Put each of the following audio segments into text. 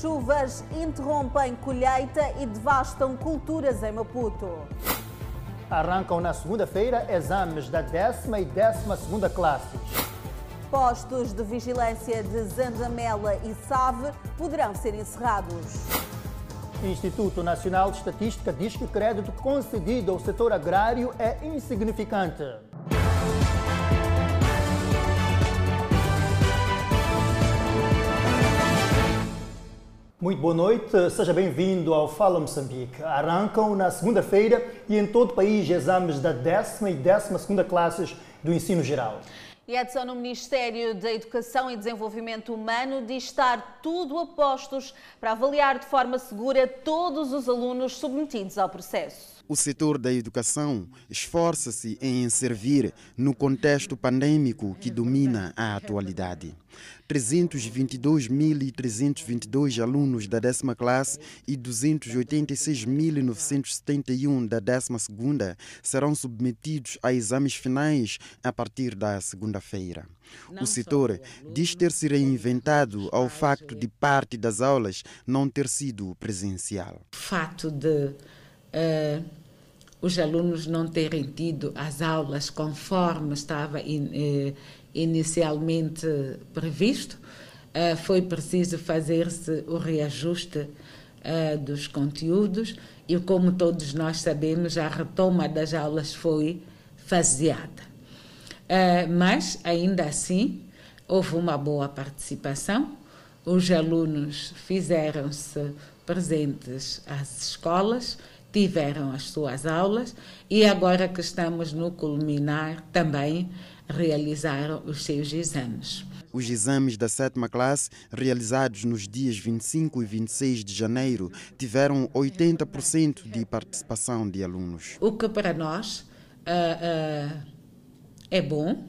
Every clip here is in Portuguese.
Chuvas interrompem colheita e devastam culturas em Maputo. Arrancam na segunda-feira exames da décima e décima segunda classes. Postos de vigilância de Zandamela e Save poderão ser encerrados. Instituto Nacional de Estatística diz que o crédito concedido ao setor agrário é insignificante. Muito boa noite, seja bem-vindo ao Fala Moçambique. Arrancam na segunda-feira e em todo o país exames da décima e décima segunda classes do ensino geral. E Edson, no Ministério da Educação e Desenvolvimento Humano diz estar tudo a postos para avaliar de forma segura todos os alunos submetidos ao processo. O setor da educação esforça-se em servir no contexto pandêmico que domina a atualidade. 322.322 alunos da décima classe e 286.971 da décima segunda serão submetidos a exames finais a partir da segunda-feira. O setor diz ter se reinventado ao facto de parte das aulas não ter sido presencial. Fato de uh, os alunos não terem tido as aulas conforme estava in, uh, inicialmente previsto, uh, foi preciso fazer-se o reajuste dos conteúdos e, como todos nós sabemos, a retoma das aulas foi faseada. mas, ainda assim, houve uma boa participação, os alunos fizeram-se presentes às escolas, tiveram as suas aulas e agora que estamos no culminar também realizaram os seus exames. Os exames da sétima classe, realizados nos dias 25 e 26 de janeiro, tiveram 80% de participação de alunos. O que para nós uh, uh, é bom,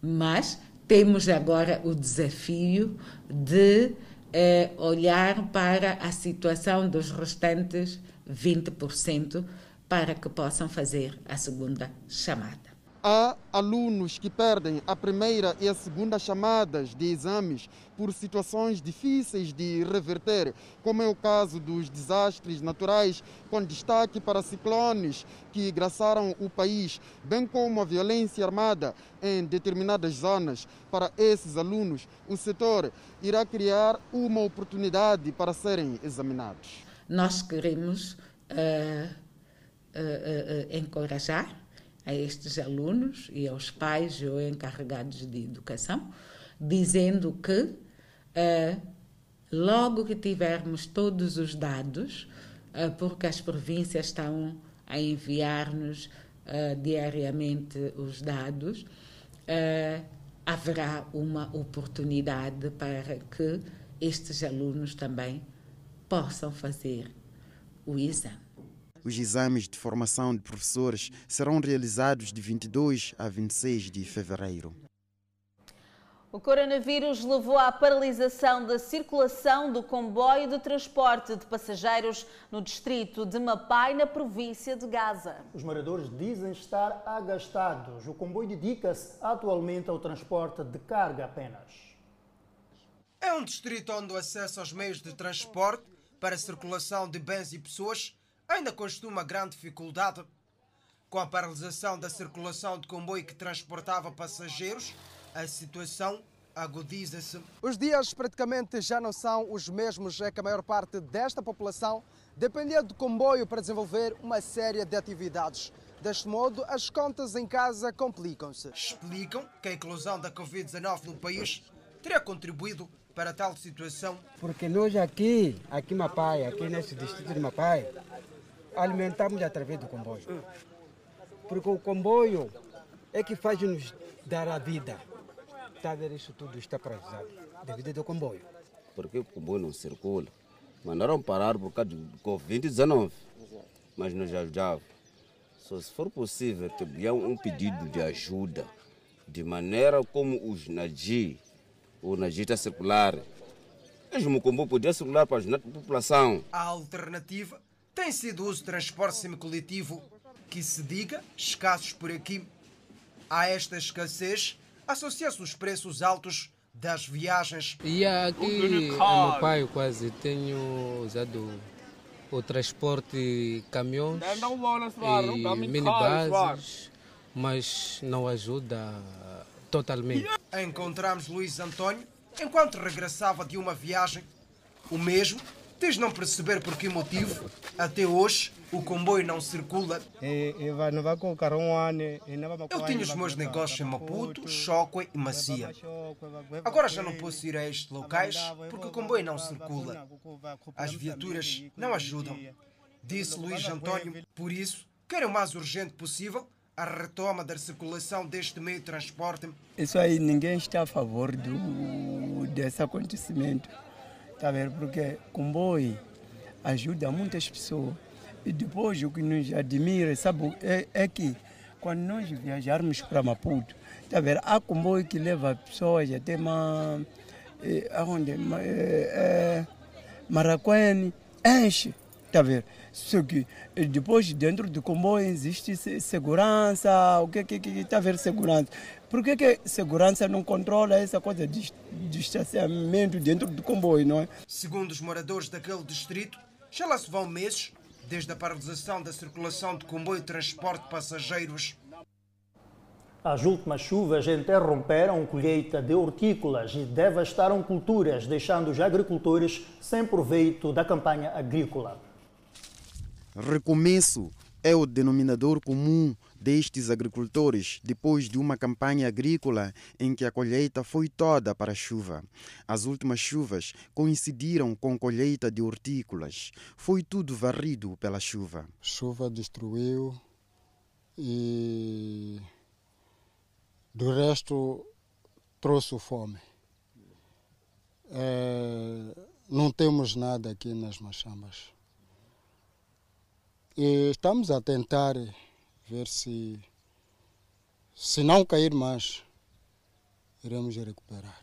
mas temos agora o desafio de uh, olhar para a situação dos restantes 20% para que possam fazer a segunda chamada. Há alunos que perdem a primeira e a segunda chamadas de exames por situações difíceis de reverter, como é o caso dos desastres naturais, com destaque para ciclones que graçaram o país, bem como a violência armada em determinadas zonas. Para esses alunos, o setor irá criar uma oportunidade para serem examinados nós queremos uh, uh, encorajar a estes alunos e aos pais ou encarregados de educação, dizendo que logo que tivermos todos os dados, porque as províncias estão a enviar-nos diariamente os dados, haverá uma oportunidade para que estes alunos também possam fazer o exame. Os exames de formação de professores serão realizados de 22 a 26 de fevereiro. O coronavírus levou à paralisação da circulação do comboio de transporte de passageiros no distrito de Mapai, na província de Gaza. Os moradores dizem estar agastados. O comboio dedica-se atualmente ao transporte de carga apenas. É um distrito onde o acesso aos meios de transporte para a circulação de bens e pessoas ainda costuma grande dificuldade. Com a paralisação da circulação de comboio que transportava passageiros, a situação agudiza-se. Os dias praticamente já não são os mesmos, é que a maior parte desta população dependia do comboio para desenvolver uma série de atividades. Deste modo, as contas em casa complicam-se. Explicam que a inclusão da Covid-19 no país teria contribuído para tal situação? Porque nós aqui, aqui em Mapai, aqui nesse distrito de Mapai, alimentamos através do comboio. Porque o comboio é que faz nos dar a vida. Está a ver isso tudo está paralisado devido ao comboio. Porque o comboio não circula. Mandaram parar por causa do Covid-19. Mas nos ajudava. Só se for possível que um pedido de ajuda, de maneira como os Nadi ou na gita circular. Mesmo o comboio podia circular para ajudar a população. A alternativa tem sido o uso de transporte semicoletivo, que se diga, escassos por aqui. A esta escassez associa-se os preços altos das viagens. E aqui, meu pai, quase tenho usado o transporte caminhões e minibuses, mas não ajuda totalmente. Encontramos Luís António enquanto regressava de uma viagem. O mesmo diz não perceber por que motivo, até hoje, o comboio não circula. Eu tinha os meus negócios em Maputo, Choque e Macia. Agora já não posso ir a estes locais porque o comboio não circula. As viaturas não ajudam. Disse Luís Antônio. Por isso, quero o mais urgente possível a retoma da circulação deste meio de transporte. Isso aí, ninguém está a favor do, desse acontecimento. A ver? Porque comboio ajuda muitas pessoas. E depois o que nos admira, sabe, é, é que quando nós viajarmos para Maputo, ver? Há comboio que leva pessoas até uma, é, aonde? É, é, Maracuene, enche, está a ver? Só que depois dentro do comboio existe segurança, o que que está a ver segurança? Por que, que segurança não controla essa coisa de distanciamento dentro do comboio, não é? Segundo os moradores daquele distrito, já lá se vão meses desde a paralisação da circulação de comboio de transporte de passageiros. As últimas chuvas interromperam a colheita de hortícolas e devastaram culturas, deixando os agricultores sem proveito da campanha agrícola. Recomeço é o denominador comum destes agricultores depois de uma campanha agrícola em que a colheita foi toda para a chuva. As últimas chuvas coincidiram com colheita de hortícolas. Foi tudo varrido pela chuva. Chuva destruiu e do resto trouxe fome. É, não temos nada aqui nas machambas. E estamos a tentar ver se, se não cair mais, iremos recuperar.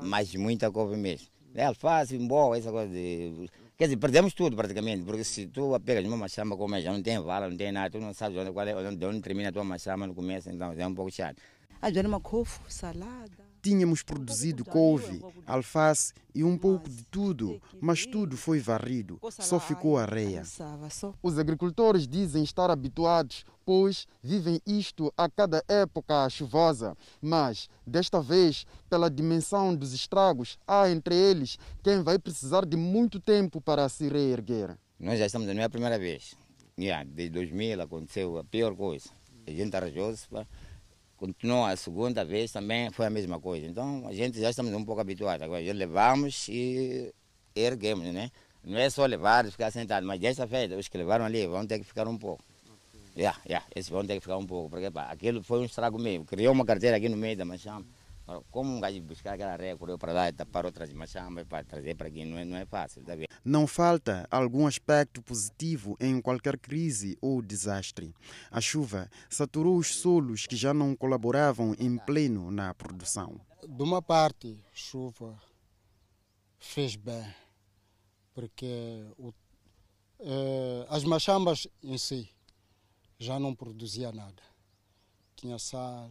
Mas muita couve mesmo. É alface, boa, essa coisa de. Quer dizer, perdemos tudo praticamente, porque se tu pegas uma machamba como já não tem vala, não tem nada, tu não sabes onde, onde, onde termina a tua machamba no começo, então é um pouco chato. A uma couve, salada Tínhamos produzido couve, alface e um pouco de tudo, mas tudo foi varrido, só ficou areia. Os agricultores dizem estar habituados, pois vivem isto a cada época chuvosa. Mas, desta vez, pela dimensão dos estragos, há entre eles quem vai precisar de muito tempo para se reerguer. Nós já estamos, não é a primeira vez. Yeah, desde 2000 aconteceu a pior coisa. A gente arranjou-se para continuou a segunda vez também foi a mesma coisa. Então a gente já estamos um pouco habituados. Agora já levamos e erguemos, né? Não é só levar e ficar sentado, mas dessa feita os que levaram ali vão ter que ficar um pouco. Yeah, yeah, esses vão ter que ficar um pouco, porque pá, aquilo foi um estrago mesmo. Criou uma carteira aqui no meio da machamba. Como um gajo buscar aquela areia, correu para lá e tapar outras machambas para trazer para aqui, não é, não é fácil, tá? Não falta algum aspecto positivo em qualquer crise ou desastre. A chuva saturou os solos que já não colaboravam em pleno na produção. De uma parte, chuva fez bem, porque o, eh, as machambas em si já não produzia nada. Tinha sal,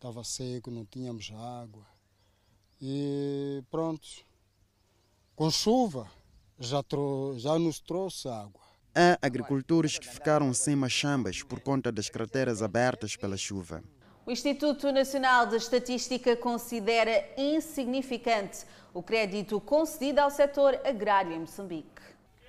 estava seco, não tínhamos água. E pronto, com chuva já, já nos trouxe água. Há agricultores que ficaram sem machambas por conta das crateras abertas pela chuva. O Instituto Nacional de Estatística considera insignificante o crédito concedido ao setor agrário em Moçambique.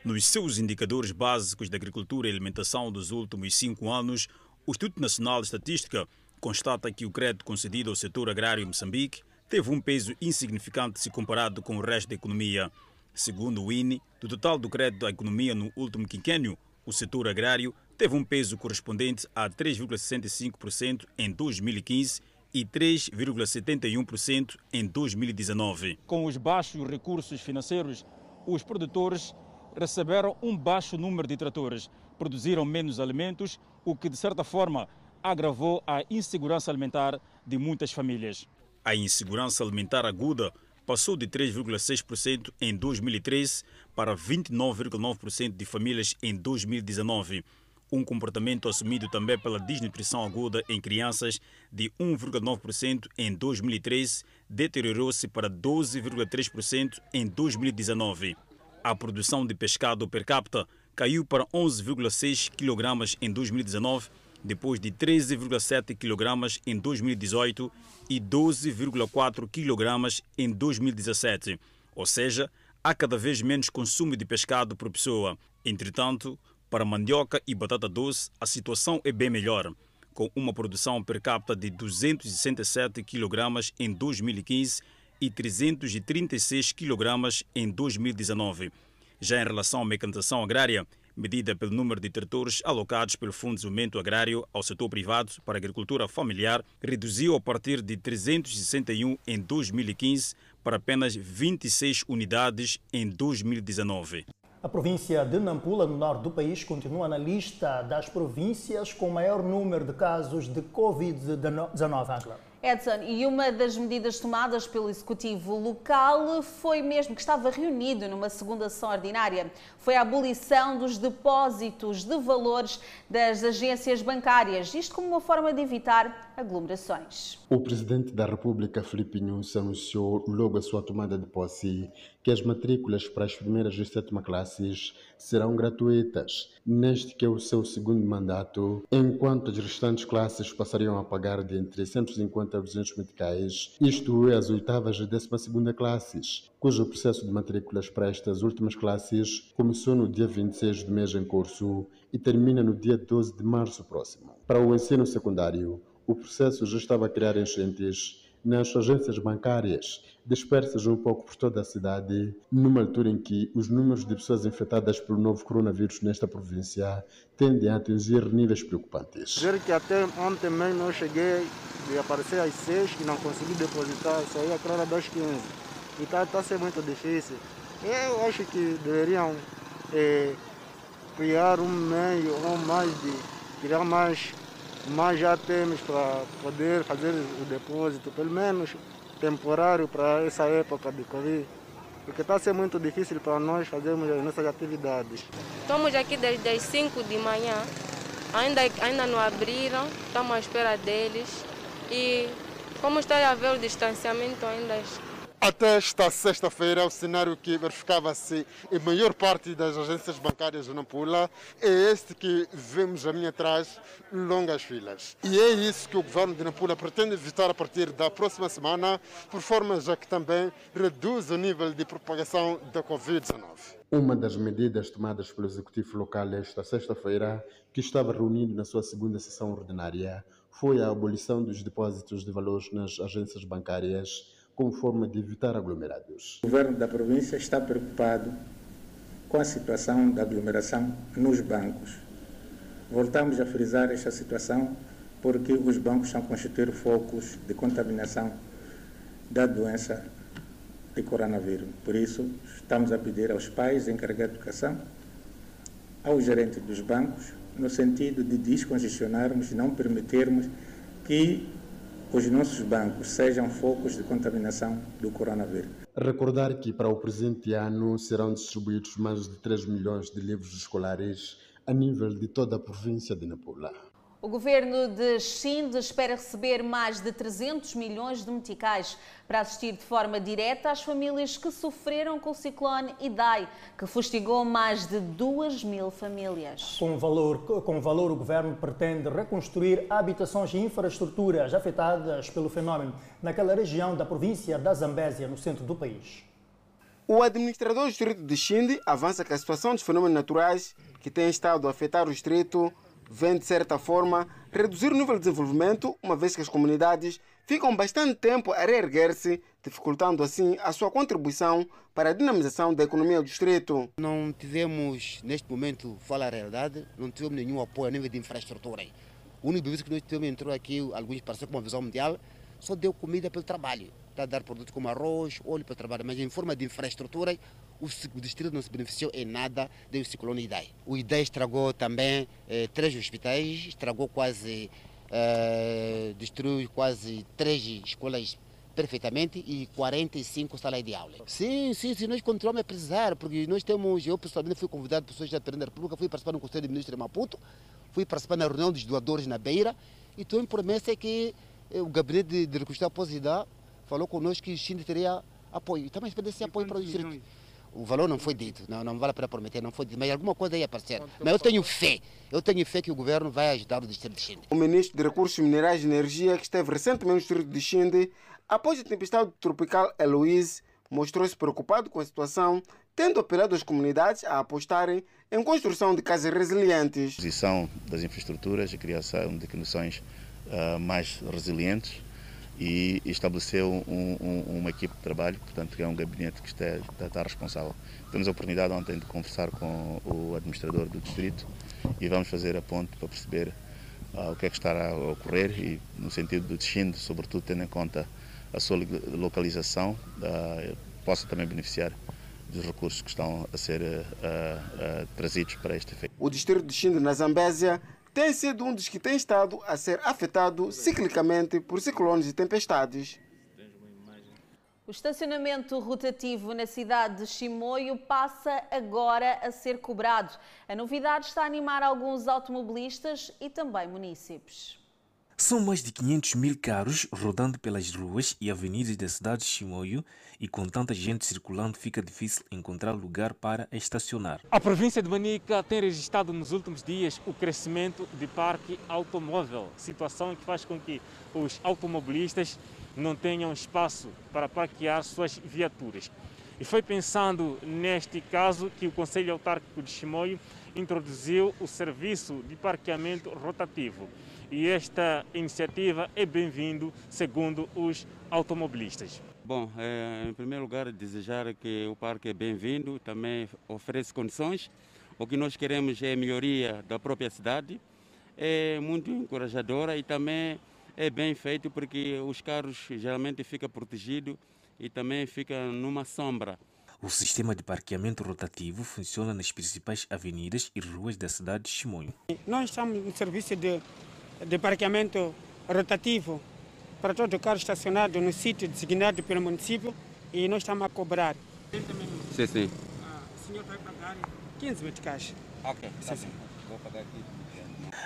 Nos seus indicadores básicos de agricultura e alimentação dos últimos cinco anos, o Instituto Nacional de Estatística constata que o crédito concedido ao setor agrário em Moçambique teve um peso insignificante se comparado com o resto da economia. Segundo o INE, do total do crédito à economia no último quinquênio, o setor agrário teve um peso correspondente a 3,65% em 2015 e 3,71% em 2019. Com os baixos recursos financeiros, os produtores receberam um baixo número de tratores, produziram menos alimentos, o que de certa forma agravou a insegurança alimentar de muitas famílias. A insegurança alimentar aguda passou de 3,6% em 2013 para 29,9% de famílias em 2019. Um comportamento assumido também pela desnutrição aguda em crianças de 1,9% em 2013 deteriorou-se para 12,3% em 2019. A produção de pescado per capita caiu para 11,6 kg em 2019, depois de 13,7 kg em 2018 e 12,4 kg em 2017. Ou seja, há cada vez menos consumo de pescado por pessoa. Entretanto, para mandioca e batata doce, a situação é bem melhor, com uma produção per capita de 267 kg em 2015 e 336 kg em 2019. Já em relação à mecanização agrária, medida pelo número de tratores alocados pelo Fundo de Desenvolvimento Agrário ao setor privado para a agricultura familiar, reduziu a partir de 361 em 2015 para apenas 26 unidades em 2019. A província de Nampula, no norte do país, continua na lista das províncias com maior número de casos de Covid-19. Edson, e uma das medidas tomadas pelo Executivo local foi mesmo que estava reunido numa segunda sessão ordinária. Foi a abolição dos depósitos de valores das agências bancárias, isto como uma forma de evitar aglomerações. O Presidente da República, Filipe Nunes, anunciou logo a sua tomada de posse que as matrículas para as primeiras e sétima classes serão gratuitas, neste que é o seu segundo mandato, enquanto as restantes classes passariam a pagar de entre 150 a 200 meticais, isto é, as oitavas e décima segunda classes, cujo processo de matrículas para estas últimas classes começou no dia 26 do mês em curso e termina no dia 12 de março próximo. Para o ensino secundário, o processo já estava a criar enchentes nas agências bancárias, dispersas um pouco por toda a cidade, numa altura em que os números de pessoas infectadas pelo novo coronavírus nesta província tendem a atingir níveis preocupantes. Ver que até ontem mesmo eu cheguei e apareci às 6 e não consegui depositar, saí a hora das 15. E está tá sendo muito difícil. Eu acho que deveriam é, criar um meio ou mais de criar mais mas já temos para poder fazer o depósito, pelo menos temporário para essa época de Covid, porque está ser muito difícil para nós fazermos as nossas atividades. Estamos aqui desde as 5 de manhã, ainda, ainda não abriram, estamos à espera deles e como está a haver o distanciamento ainda até esta sexta-feira, o cenário que verificava-se em maior parte das agências bancárias de Nampula é este que vemos a minha atrás, longas filas. E é isso que o governo de Nampula pretende evitar a partir da próxima semana, por forma já que também reduz o nível de propagação da Covid-19. Uma das medidas tomadas pelo Executivo local esta sexta-feira, que estava reunido na sua segunda sessão ordinária, foi a abolição dos depósitos de valores nas agências bancárias como forma de evitar aglomerados. O governo da província está preocupado com a situação da aglomeração nos bancos. Voltamos a frisar esta situação porque os bancos são constituir focos de contaminação da doença de coronavírus. Por isso, estamos a pedir aos pais encarregados de educação, aos gerentes dos bancos, no sentido de descongestionarmos não permitirmos que os nossos bancos sejam focos de contaminação do coronavírus. Recordar que para o presente ano serão distribuídos mais de 3 milhões de livros escolares a nível de toda a província de Nampula. O governo de Xinde espera receber mais de 300 milhões de meticais para assistir de forma direta às famílias que sofreram com o ciclone Idai, que fustigou mais de 2 mil famílias. Com valor, com valor, o governo pretende reconstruir habitações e infraestruturas afetadas pelo fenómeno naquela região da província da Zambésia, no centro do país. O administrador do distrito de Xinde avança que a situação dos fenômenos naturais que tem estado a afetar o distrito vem, de certa forma, reduzir o nível de desenvolvimento, uma vez que as comunidades ficam bastante tempo a reerguer-se, dificultando assim a sua contribuição para a dinamização da economia do distrito. Não tivemos, neste momento, fala a realidade, não tivemos nenhum apoio a nível de infraestrutura. O único benefício que nós tivemos entrou aqui, alguns parceiros com a visão mundial, só deu comida pelo trabalho. Está a dar produtos como arroz, óleo para trabalho, mas em forma de infraestrutura, o distrito não se beneficiou em nada do ciclone Idai. O Idai estragou também eh, três hospitais, estragou quase, eh, destruiu quase três escolas perfeitamente e 45 salas de aula. Sim, sim, sim, nós continuamos a precisar, porque nós temos, eu pessoalmente fui convidado, pessoas da Presidente da República, fui participar no Conselho de Ministros de Maputo, fui participar na reunião dos doadores na Beira e estou em promessa que o gabinete de, de reconstrução após falou conosco que o China teria apoio. E também espera esse apoio para o distrito. O valor não foi dito, não, não vale a pena prometer, não foi dito, mas alguma coisa ia aparecer. Mas eu tenho fé, eu tenho fé que o governo vai ajudar o distrito de Xinde. O ministro de Recursos Minerais e Energia, que esteve recentemente no distrito de Xinde, após a tempestade tropical Eloise, mostrou-se preocupado com a situação, tendo apelado às comunidades a apostarem em construção de casas resilientes. A posição das infraestruturas, a criação de condições uh, mais resilientes, e estabeleceu um, um, uma equipe de trabalho, portanto, é um gabinete que está, está, está responsável. Tivemos a oportunidade ontem de conversar com o administrador do distrito e vamos fazer a ponte para perceber uh, o que é que estará a ocorrer e no sentido do destino, sobretudo tendo em conta a sua localização, uh, possa também beneficiar dos recursos que estão a ser uh, trazidos para este efeito. O distrito de Xinde, na Zambésia, tem sido um dos que tem estado a ser afetado ciclicamente por ciclones e tempestades. O estacionamento rotativo na cidade de Chimoio passa agora a ser cobrado. A novidade está a animar alguns automobilistas e também munícipes. São mais de 500 mil carros rodando pelas ruas e avenidas da cidade de Chimoio e com tanta gente circulando fica difícil encontrar lugar para estacionar. A província de Manica tem registrado nos últimos dias o crescimento de parque automóvel, situação que faz com que os automobilistas não tenham espaço para parquear suas viaturas. E foi pensando neste caso que o Conselho Autárquico de Chimoio introduziu o serviço de parqueamento rotativo e esta iniciativa é bem-vindo, segundo os automobilistas. Bom, é, em primeiro lugar, desejar que o parque é bem-vindo, também oferece condições. O que nós queremos é a melhoria da própria cidade, é muito encorajadora e também é bem feito porque os carros geralmente ficam protegidos e também ficam numa sombra. O sistema de parqueamento rotativo funciona nas principais avenidas e ruas da cidade de Chimonho. Nós estamos no serviço de de parqueamento rotativo para todo o carro estacionado no sítio designado pelo município e nós estamos a cobrar. Sim, sim. Ah, o senhor vai pagar 15 meticais. Ok, sim, sim. Vou pagar aqui.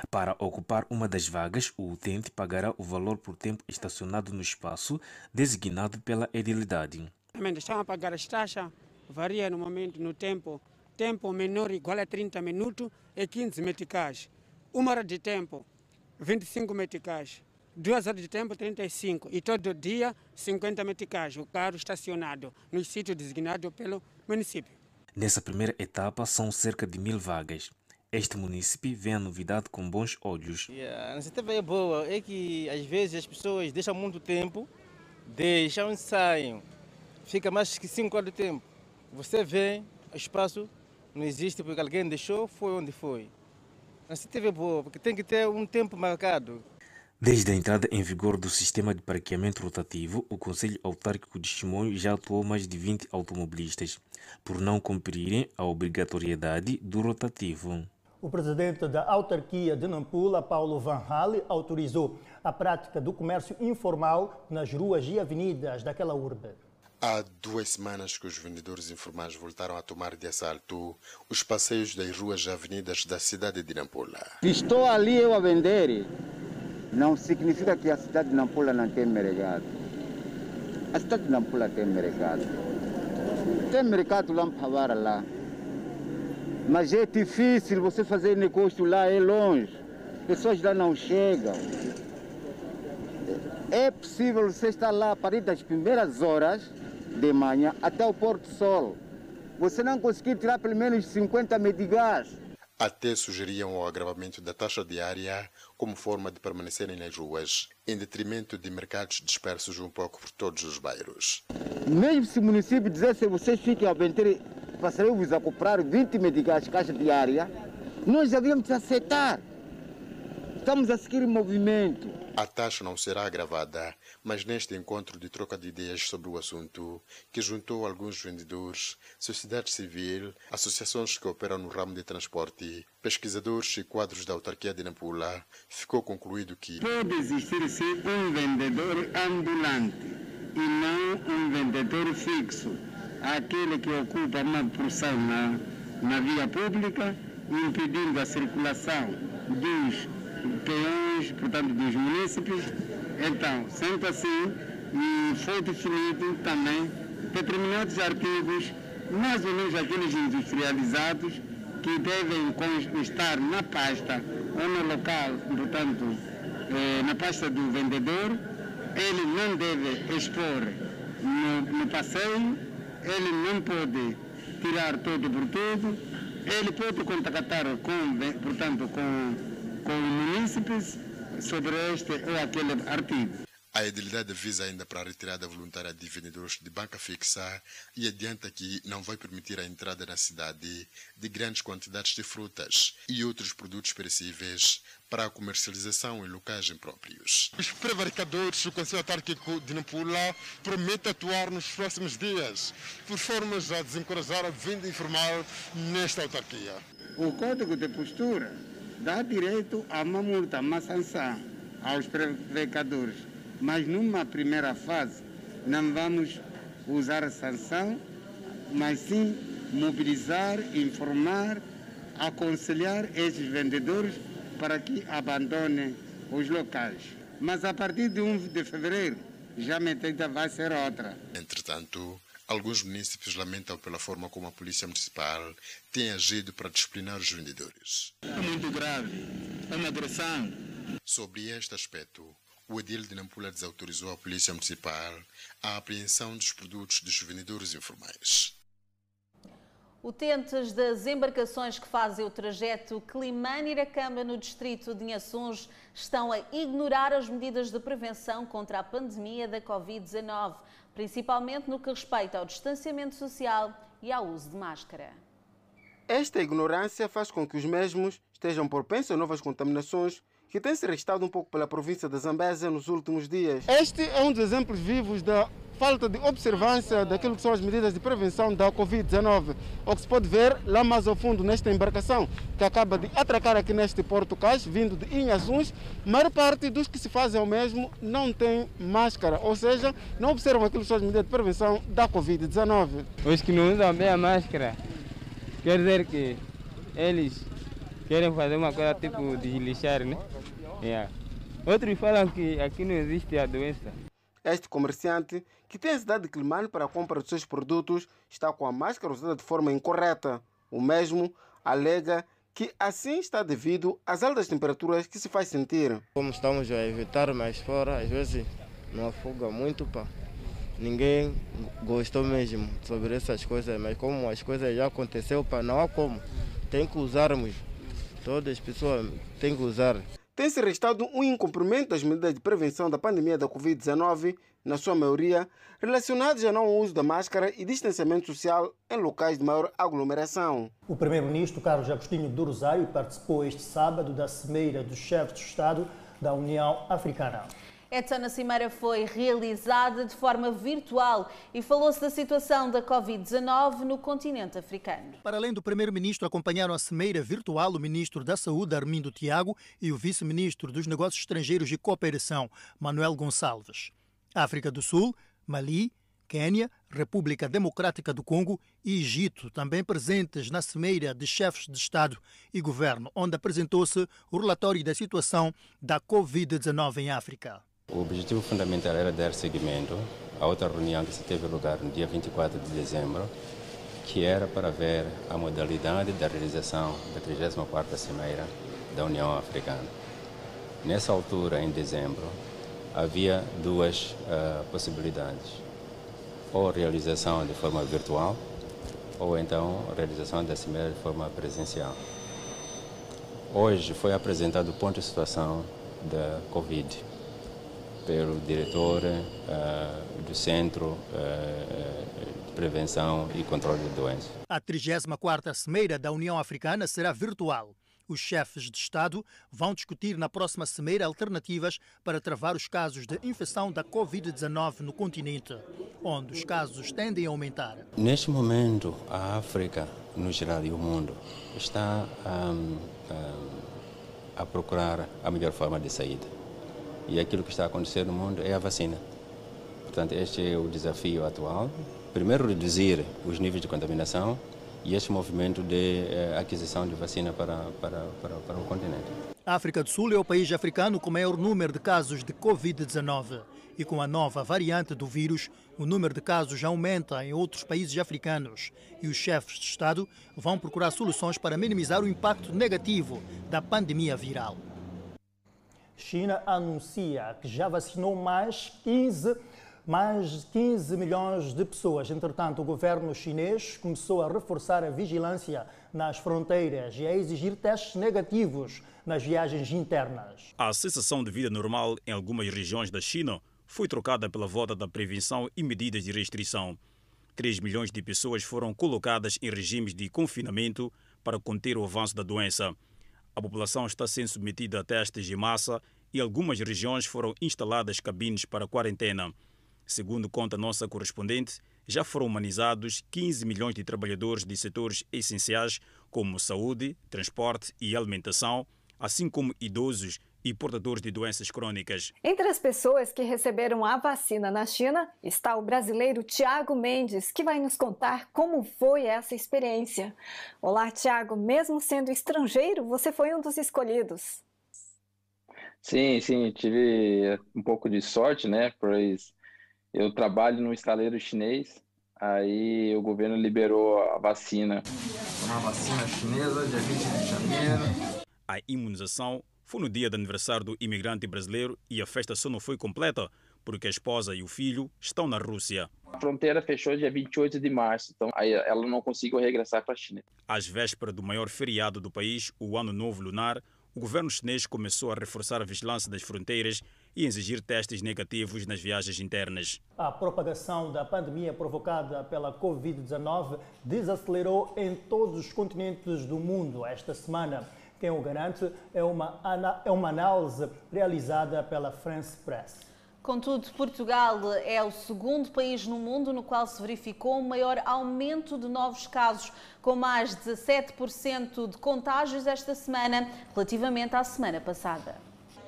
Para ocupar uma das vagas, o utente pagará o valor por tempo estacionado no espaço designado pela edilidade. Estamos a pagar as taxas, varia no momento, no tempo. Tempo menor igual a 30 minutos e 15 meticais. Uma hora de tempo, 25 meticais. Duas horas de tempo, 35. E todo dia, 50 meticais. O carro estacionado no sítio designado pelo município. Nessa primeira etapa, são cerca de mil vagas. Este município vê a novidade com bons olhos. Yeah, a iniciativa é boa, é que às vezes as pessoas deixam muito tempo, deixam e saem. Fica mais que 5 horas de tempo. Você vê, o espaço não existe porque alguém deixou, foi onde foi. Assim teve boa, porque tem que ter um tempo marcado. Desde a entrada em vigor do sistema de parqueamento rotativo, o Conselho Autárquico de Chimonho já atuou mais de 20 automobilistas por não cumprirem a obrigatoriedade do rotativo. O presidente da autarquia de Nampula, Paulo Van Hale, autorizou a prática do comércio informal nas ruas e avenidas daquela urbe. Há duas semanas que os vendedores informais voltaram a tomar de assalto os passeios das ruas e avenidas da cidade de Nampula. Estou ali eu a vender, não significa que a cidade de Nampula não tem mercado. A cidade de Nampula tem mercado. Tem mercado lá para lá. Mas é difícil você fazer negócio lá, é longe. Pessoas lá não chegam. É possível você estar lá a partir das primeiras horas de manhã até o Porto Sol. Você não conseguir tirar pelo menos 50 medigás. Até sugeriam o agravamento da taxa diária como forma de permanecerem nas ruas, em detrimento de mercados dispersos um pouco por todos os bairros. Mesmo se o município dissesse vocês fiquem a vender, passaremos a comprar 20 medigás caixa diária, nós devíamos aceitar. Estamos a seguir o movimento. A taxa não será agravada, mas neste encontro de troca de ideias sobre o assunto, que juntou alguns vendedores, sociedade civil, associações que operam no ramo de transporte, pesquisadores e quadros da autarquia de Nampula, ficou concluído que pode existir sim um vendedor ambulante e não um vendedor fixo, aquele que ocupa uma porção na, na via pública impedindo a circulação dos peões, portanto dos munícipes. Então, sendo assim, foi definido também determinados artigos, mais ou menos aqueles industrializados, que devem estar na pasta ou no local, portanto, eh, na pasta do vendedor, ele não deve expor no, no passeio, ele não pode tirar todo por tudo, ele pode contactar com, portanto, com, com munícipes sobre este ou aquele artigo. A edilidade visa ainda para a retirada voluntária de vendedores de banca fixa e adianta que não vai permitir a entrada na cidade de grandes quantidades de frutas e outros produtos perecíveis para a comercialização em locais impróprios. Os prevaricadores do Conselho Autárquico de Nampula prometem atuar nos próximos dias, por formas a desencorajar a venda informal nesta autarquia. O Código de Postura dá direito a uma multa, uma sanção aos prevaricadores mas numa primeira fase não vamos usar a sanção, mas sim mobilizar, informar, aconselhar esses vendedores para que abandonem os locais. Mas a partir de 1 de fevereiro, já a medida vai ser outra. Entretanto, alguns municípios lamentam pela forma como a Polícia Municipal tem agido para disciplinar os vendedores. É muito grave, é uma agressão. Sobre este aspecto, o edil de Nampula desautorizou a Polícia Municipal a apreensão dos produtos dos vendedores informais. Utentes das embarcações que fazem o trajeto Climane-Iracamba no distrito de Inhaçuns estão a ignorar as medidas de prevenção contra a pandemia da Covid-19, principalmente no que respeita ao distanciamento social e ao uso de máscara. Esta ignorância faz com que os mesmos estejam propensos a novas contaminações que tem se restado um pouco pela província de Zambésia nos últimos dias. Este é um dos exemplos vivos da falta de observância daquilo que são as medidas de prevenção da Covid-19. O que se pode ver lá mais ao fundo nesta embarcação que acaba de atracar aqui neste Porto Cais, vindo de Inhaçuns, maior parte dos que se fazem ao mesmo não tem máscara, ou seja, não observam aquilo que são as medidas de prevenção da Covid-19. Os que não usam bem a máscara, quer dizer que eles querem fazer uma coisa tipo de lixar, né? Yeah. Outros falam que aqui não existe a doença. Este comerciante, que tem a cidade de Climane para a compra dos seus produtos, está com a máscara usada de forma incorreta. O mesmo alega que assim está devido às altas temperaturas que se faz sentir. Como estamos a evitar mais fora, às vezes não afoga muito, pá. Ninguém gostou mesmo sobre essas coisas, mas como as coisas já aconteceu, não há como. Tem que usarmos. Todas as pessoas têm que usar tem se restado um incumprimento das medidas de prevenção da pandemia da Covid-19, na sua maioria, relacionadas ao não uso da máscara e distanciamento social em locais de maior aglomeração. O primeiro-ministro Carlos Agostinho do Rosário participou este sábado da Cimeira dos Chefes de Estado da União Africana. Essa cimeira foi realizada de forma virtual e falou-se da situação da Covid-19 no continente africano. Para além do primeiro-ministro, acompanharam a cimeira virtual o ministro da Saúde, Armindo Tiago, e o vice-ministro dos Negócios Estrangeiros e Cooperação, Manuel Gonçalves. África do Sul, Mali, Quênia, República Democrática do Congo e Egito, também presentes na cimeira de chefes de Estado e Governo, onde apresentou-se o relatório da situação da Covid-19 em África. O objetivo fundamental era dar seguimento a outra reunião que se teve lugar no dia 24 de dezembro, que era para ver a modalidade da realização da 34ª Cimeira da União Africana. Nessa altura, em dezembro, havia duas uh, possibilidades. Ou realização de forma virtual, ou então realização da Cimeira de forma presencial. Hoje foi apresentado o ponto de situação da Covid pelo diretor uh, do Centro uh, de Prevenção e Controle de Doenças. A 34ª Cimeira da União Africana será virtual. Os chefes de Estado vão discutir na próxima cimeira alternativas para travar os casos de infecção da Covid-19 no continente, onde os casos tendem a aumentar. Neste momento, a África, no geral, e o mundo, está um, um, a procurar a melhor forma de saída. E aquilo que está acontecendo no mundo é a vacina. Portanto, este é o desafio atual. Primeiro, reduzir os níveis de contaminação e este movimento de eh, aquisição de vacina para, para, para, para o continente. A África do Sul é o país africano com maior número de casos de Covid-19 e com a nova variante do vírus, o número de casos aumenta em outros países africanos e os chefes de Estado vão procurar soluções para minimizar o impacto negativo da pandemia viral. China anuncia que já vacinou mais 15 mais de 15 milhões de pessoas. Entretanto, o governo chinês começou a reforçar a vigilância nas fronteiras e a exigir testes negativos nas viagens internas. A sensação de vida normal em algumas regiões da China foi trocada pela volta da prevenção e medidas de restrição. 3 milhões de pessoas foram colocadas em regimes de confinamento para conter o avanço da doença. A população está sendo submetida a testes de massa e algumas regiões foram instaladas cabines para quarentena. Segundo conta nossa correspondente, já foram humanizados 15 milhões de trabalhadores de setores essenciais como saúde, transporte e alimentação, assim como idosos e portadores de doenças crônicas. Entre as pessoas que receberam a vacina na China está o brasileiro Tiago Mendes, que vai nos contar como foi essa experiência. Olá, Tiago, mesmo sendo estrangeiro, você foi um dos escolhidos. Sim, sim, tive um pouco de sorte, né? Pois eu trabalho no estaleiro chinês, aí o governo liberou a vacina. Uma vacina chinesa, dia 20 de janeiro. A imunização foi no dia do aniversário do imigrante brasileiro e a festa só não foi completa porque a esposa e o filho estão na Rússia. A fronteira fechou dia 28 de março, então aí ela não conseguiu regressar para a China. Às vésperas do maior feriado do país, o Ano Novo Lunar, o governo chinês começou a reforçar a vigilância das fronteiras e exigir testes negativos nas viagens internas. A propagação da pandemia provocada pela Covid-19 desacelerou em todos os continentes do mundo esta semana. Quem o garante é uma, é uma análise realizada pela France Press. Contudo, Portugal é o segundo país no mundo no qual se verificou um maior aumento de novos casos, com mais de 17% de contágios esta semana, relativamente à semana passada.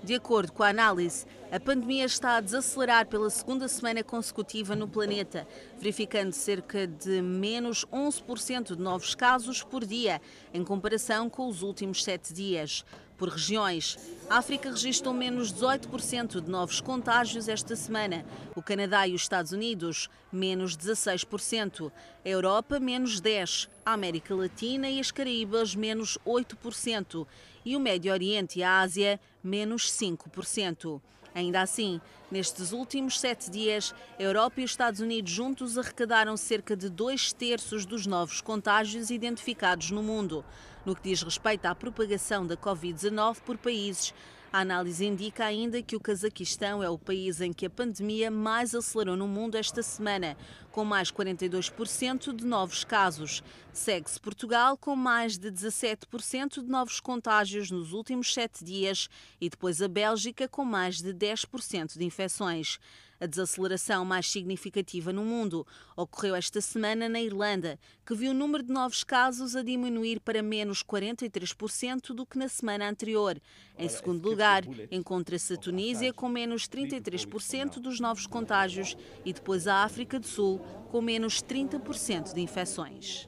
De acordo com a análise, a pandemia está a desacelerar pela segunda semana consecutiva no planeta, verificando cerca de menos 11% de novos casos por dia, em comparação com os últimos sete dias. Por regiões, a África registrou menos 18% de novos contágios esta semana, o Canadá e os Estados Unidos, menos 16%, a Europa, menos 10%, a América Latina e as Caraíbas, menos 8%, e o Médio Oriente e a Ásia, menos 5%. Ainda assim, nestes últimos sete dias, a Europa e os Estados Unidos juntos arrecadaram cerca de dois terços dos novos contágios identificados no mundo. No que diz respeito à propagação da Covid-19 por países, a análise indica ainda que o Cazaquistão é o país em que a pandemia mais acelerou no mundo esta semana, com mais 42% de novos casos. Segue-se Portugal com mais de 17% de novos contágios nos últimos sete dias e depois a Bélgica com mais de 10% de infecções. A desaceleração mais significativa no mundo ocorreu esta semana na Irlanda, que viu o número de novos casos a diminuir para menos 43% do que na semana anterior. Em segundo lugar, encontra-se a Tunísia com menos 33% dos novos contágios e depois a África do Sul com menos 30% de infecções.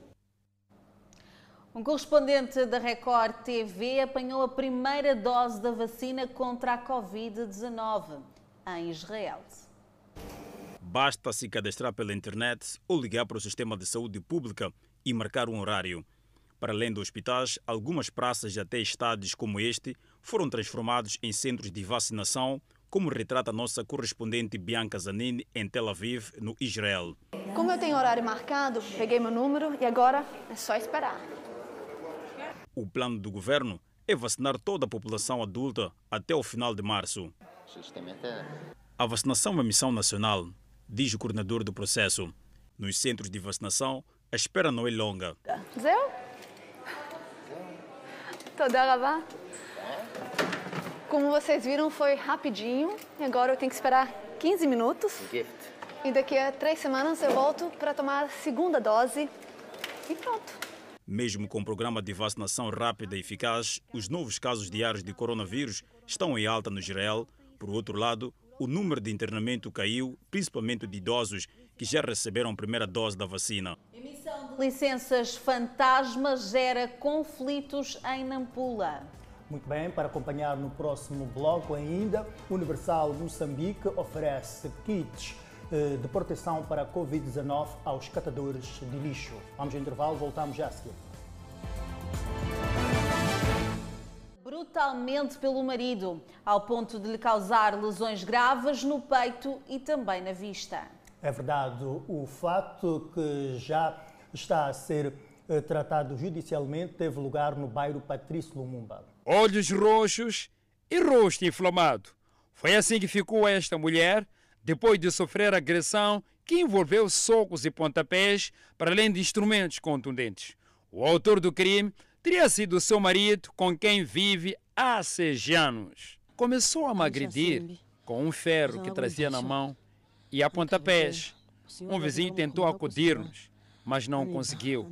Um correspondente da Record TV apanhou a primeira dose da vacina contra a Covid-19 em Israel. Basta se cadastrar pela internet ou ligar para o sistema de saúde pública e marcar um horário. Para além de hospitais, algumas praças e até estádios como este foram transformados em centros de vacinação, como retrata a nossa correspondente Bianca Zanini em Tel Aviv, no Israel. Como eu tenho horário marcado, peguei meu número e agora é só esperar. O plano do governo é vacinar toda a população adulta até o final de março. A vacinação é missão nacional, diz o coordenador do processo. Nos centros de vacinação, a espera não é longa. Zéu? Todarabá. Como vocês viram, foi rapidinho. Agora eu tenho que esperar 15 minutos. E daqui a três semanas eu volto para tomar a segunda dose e pronto. Mesmo com o programa de vacinação rápida e eficaz, os novos casos diários de coronavírus estão em alta no Israel. Por outro lado, o número de internamento caiu, principalmente de idosos que já receberam a primeira dose da vacina. Emissão de licenças fantasma gera conflitos em Nampula. Muito bem, para acompanhar no próximo bloco ainda, Universal Moçambique oferece kits eh, de proteção para a Covid-19 aos catadores de lixo. Vamos ao intervalo, voltamos já a seguir. Brutalmente pelo marido, ao ponto de lhe causar lesões graves no peito e também na vista. É verdade, o fato que já está a ser eh, tratado judicialmente teve lugar no bairro Patrício Lumumba. Olhos roxos e rosto inflamado. Foi assim que ficou esta mulher depois de sofrer agressão que envolveu socos e pontapés, para além de instrumentos contundentes. O autor do crime teria sido seu marido, com quem vive há seis anos. Começou a me agredir com um ferro que trazia na mão e a pontapés. Um vizinho tentou acudir-nos, mas não conseguiu.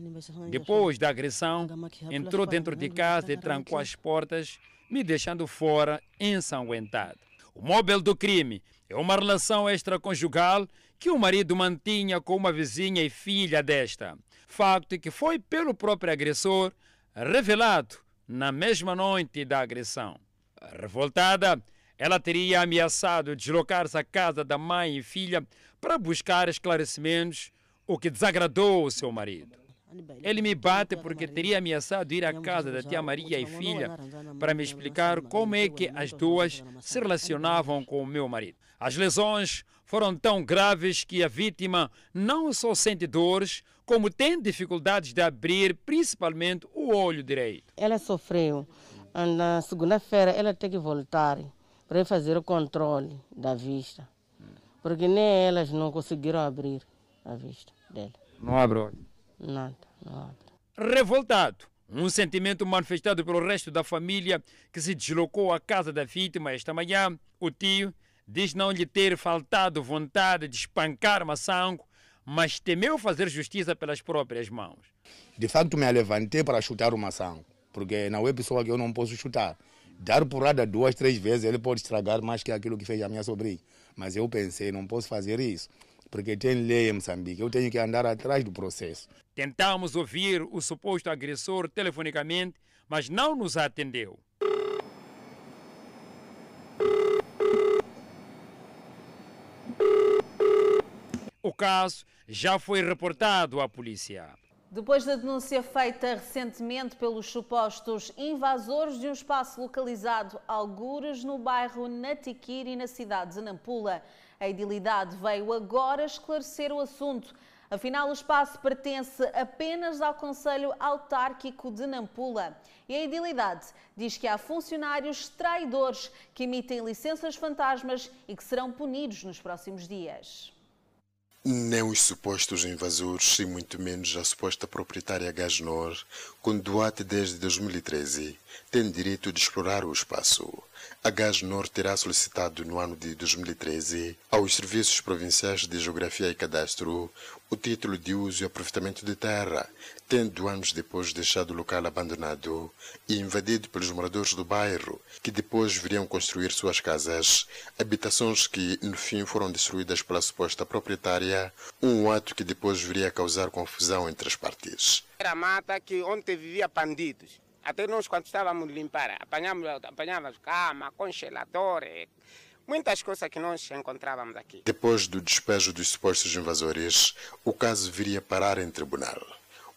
Depois da agressão, entrou dentro de casa e trancou as portas, me deixando fora ensanguentado. O móvel do crime é uma relação extraconjugal que o marido mantinha com uma vizinha e filha desta. Facto que foi pelo próprio agressor revelado na mesma noite da agressão. Revoltada, ela teria ameaçado deslocar-se à casa da mãe e filha para buscar esclarecimentos, o que desagradou o seu marido. Ele me bate porque teria ameaçado ir à casa da tia Maria e filha para me explicar como é que as duas se relacionavam com o meu marido. As lesões foram tão graves que a vítima não só sente dores, como tem dificuldades de abrir, principalmente o olho direito. Ela sofreu. Na segunda-feira ela tem que voltar para fazer o controle da vista, porque nem elas não conseguiram abrir a vista dela. Não abre olho. Nada, não abre. Revoltado, um sentimento manifestado pelo resto da família que se deslocou à casa da vítima esta manhã, o tio diz não lhe ter faltado vontade de espancar Massango, mas temeu fazer justiça pelas próprias mãos. De facto, me levantei para chutar o Massango, porque não é pessoa que eu não posso chutar. Dar porrada duas, três vezes, ele pode estragar mais que aquilo que fez a minha sobrinha. Mas eu pensei, não posso fazer isso, porque tem lei em Moçambique, eu tenho que andar atrás do processo. Tentamos ouvir o suposto agressor telefonicamente, mas não nos atendeu. O caso já foi reportado à polícia. Depois da denúncia feita recentemente pelos supostos invasores de um espaço localizado algures no bairro Natiquiri, na cidade de Nampula, a Idilidade veio agora esclarecer o assunto. Afinal, o espaço pertence apenas ao Conselho Autárquico de Nampula. E a Idilidade diz que há funcionários traidores que emitem licenças fantasmas e que serão punidos nos próximos dias. Nem os supostos invasores, e muito menos a suposta proprietária Gasnor, com Duarte desde 2013, têm direito de explorar o espaço. A Gasnor terá solicitado no ano de 2013 aos Serviços Provinciais de Geografia e Cadastro o título de uso e aproveitamento de terra, tendo anos depois deixado o local abandonado e invadido pelos moradores do bairro, que depois viriam construir suas casas, habitações que no fim foram destruídas pela suposta proprietária, um ato que depois viria a causar confusão entre as partes. Era mata que ontem vivia bandidos. Até nós, quando estávamos a limpar, apanhávamos, apanhávamos cama, congelador, muitas coisas que nós encontrávamos aqui. Depois do despejo dos supostos invasores, o caso viria parar em tribunal.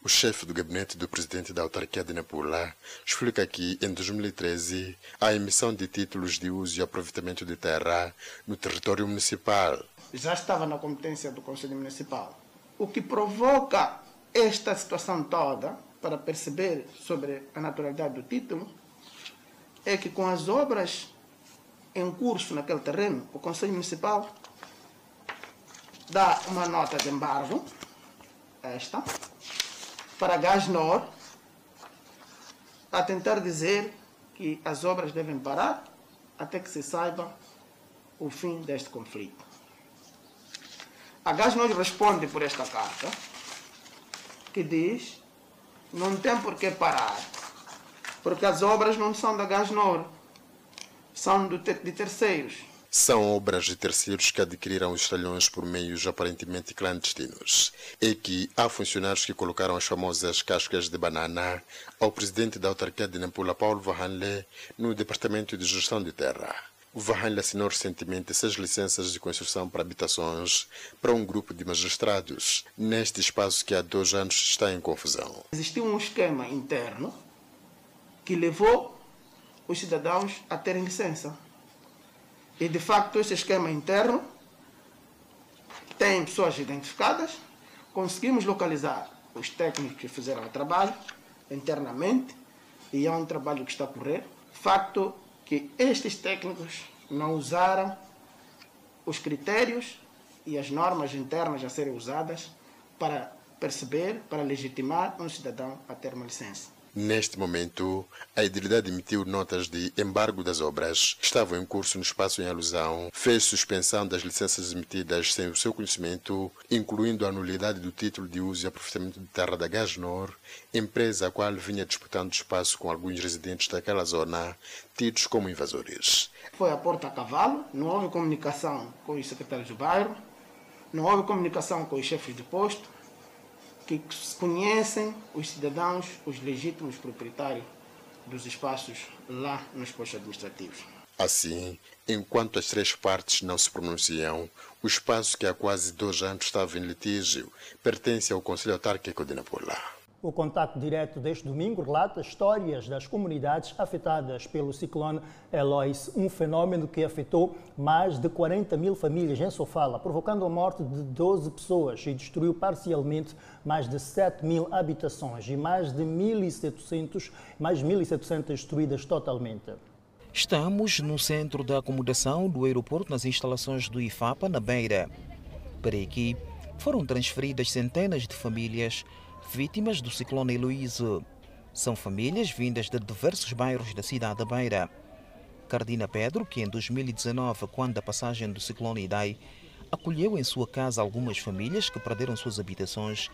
O chefe do gabinete do presidente da autarquia de Nampula explica que, em 2013, a emissão de títulos de uso e aproveitamento de terra no território municipal já estava na competência do Conselho Municipal. O que provoca esta situação toda para perceber sobre a naturalidade do título é que com as obras em curso naquele terreno, o Conselho Municipal dá uma nota de embargo, esta, para Gasnor, a tentar dizer que as obras devem parar até que se saiba o fim deste conflito. A Gasnor responde por esta carta, que diz não tem por que parar, porque as obras não são da Gasnor, são de terceiros. São obras de terceiros que adquiriram os talhões por meios aparentemente clandestinos e que há funcionários que colocaram as famosas cascas de banana ao presidente da autarquia de Nampula, Paulo Vahanle, no Departamento de Gestão de Terra. O Vahanle assinou recentemente seis licenças de construção para habitações para um grupo de magistrados, neste espaço que há dois anos está em confusão. Existiu um esquema interno que levou os cidadãos a terem licença. E, de facto, esse esquema interno tem pessoas identificadas, conseguimos localizar os técnicos que fizeram o trabalho internamente e é um trabalho que está a correr. Facto que estes técnicos não usaram os critérios e as normas internas a serem usadas para perceber, para legitimar um cidadão a ter uma licença. Neste momento, a idilidade emitiu notas de embargo das obras que estavam em curso no espaço em alusão, fez suspensão das licenças emitidas sem o seu conhecimento, incluindo a nulidade do título de uso e aproveitamento de terra da Gasnor, empresa a qual vinha disputando espaço com alguns residentes daquela zona, tidos como invasores. Foi a porta a cavalo, não houve comunicação com os secretários do bairro, não houve comunicação com os chefes de posto, que conhecem os cidadãos, os legítimos proprietários dos espaços lá nos postos administrativos. Assim, enquanto as três partes não se pronunciam, o espaço que há quase dois anos estava em litígio pertence ao Conselho Autárquico de Nampula. O contato direto deste domingo relata histórias das comunidades afetadas pelo ciclone Eloise, um fenômeno que afetou mais de 40 mil famílias em Sofala, provocando a morte de 12 pessoas e destruiu parcialmente mais de 7 mil habitações e mais de 1.700, mais 1.700 destruídas totalmente. Estamos no centro da acomodação do aeroporto nas instalações do IFAPA, na Beira. Para aqui foram transferidas centenas de famílias vítimas do ciclone Heloíse. São famílias vindas de diversos bairros da cidade da Beira. Cardina Pedro, que em 2019, quando a passagem do ciclone Idai, acolheu em sua casa algumas famílias que perderam suas habitações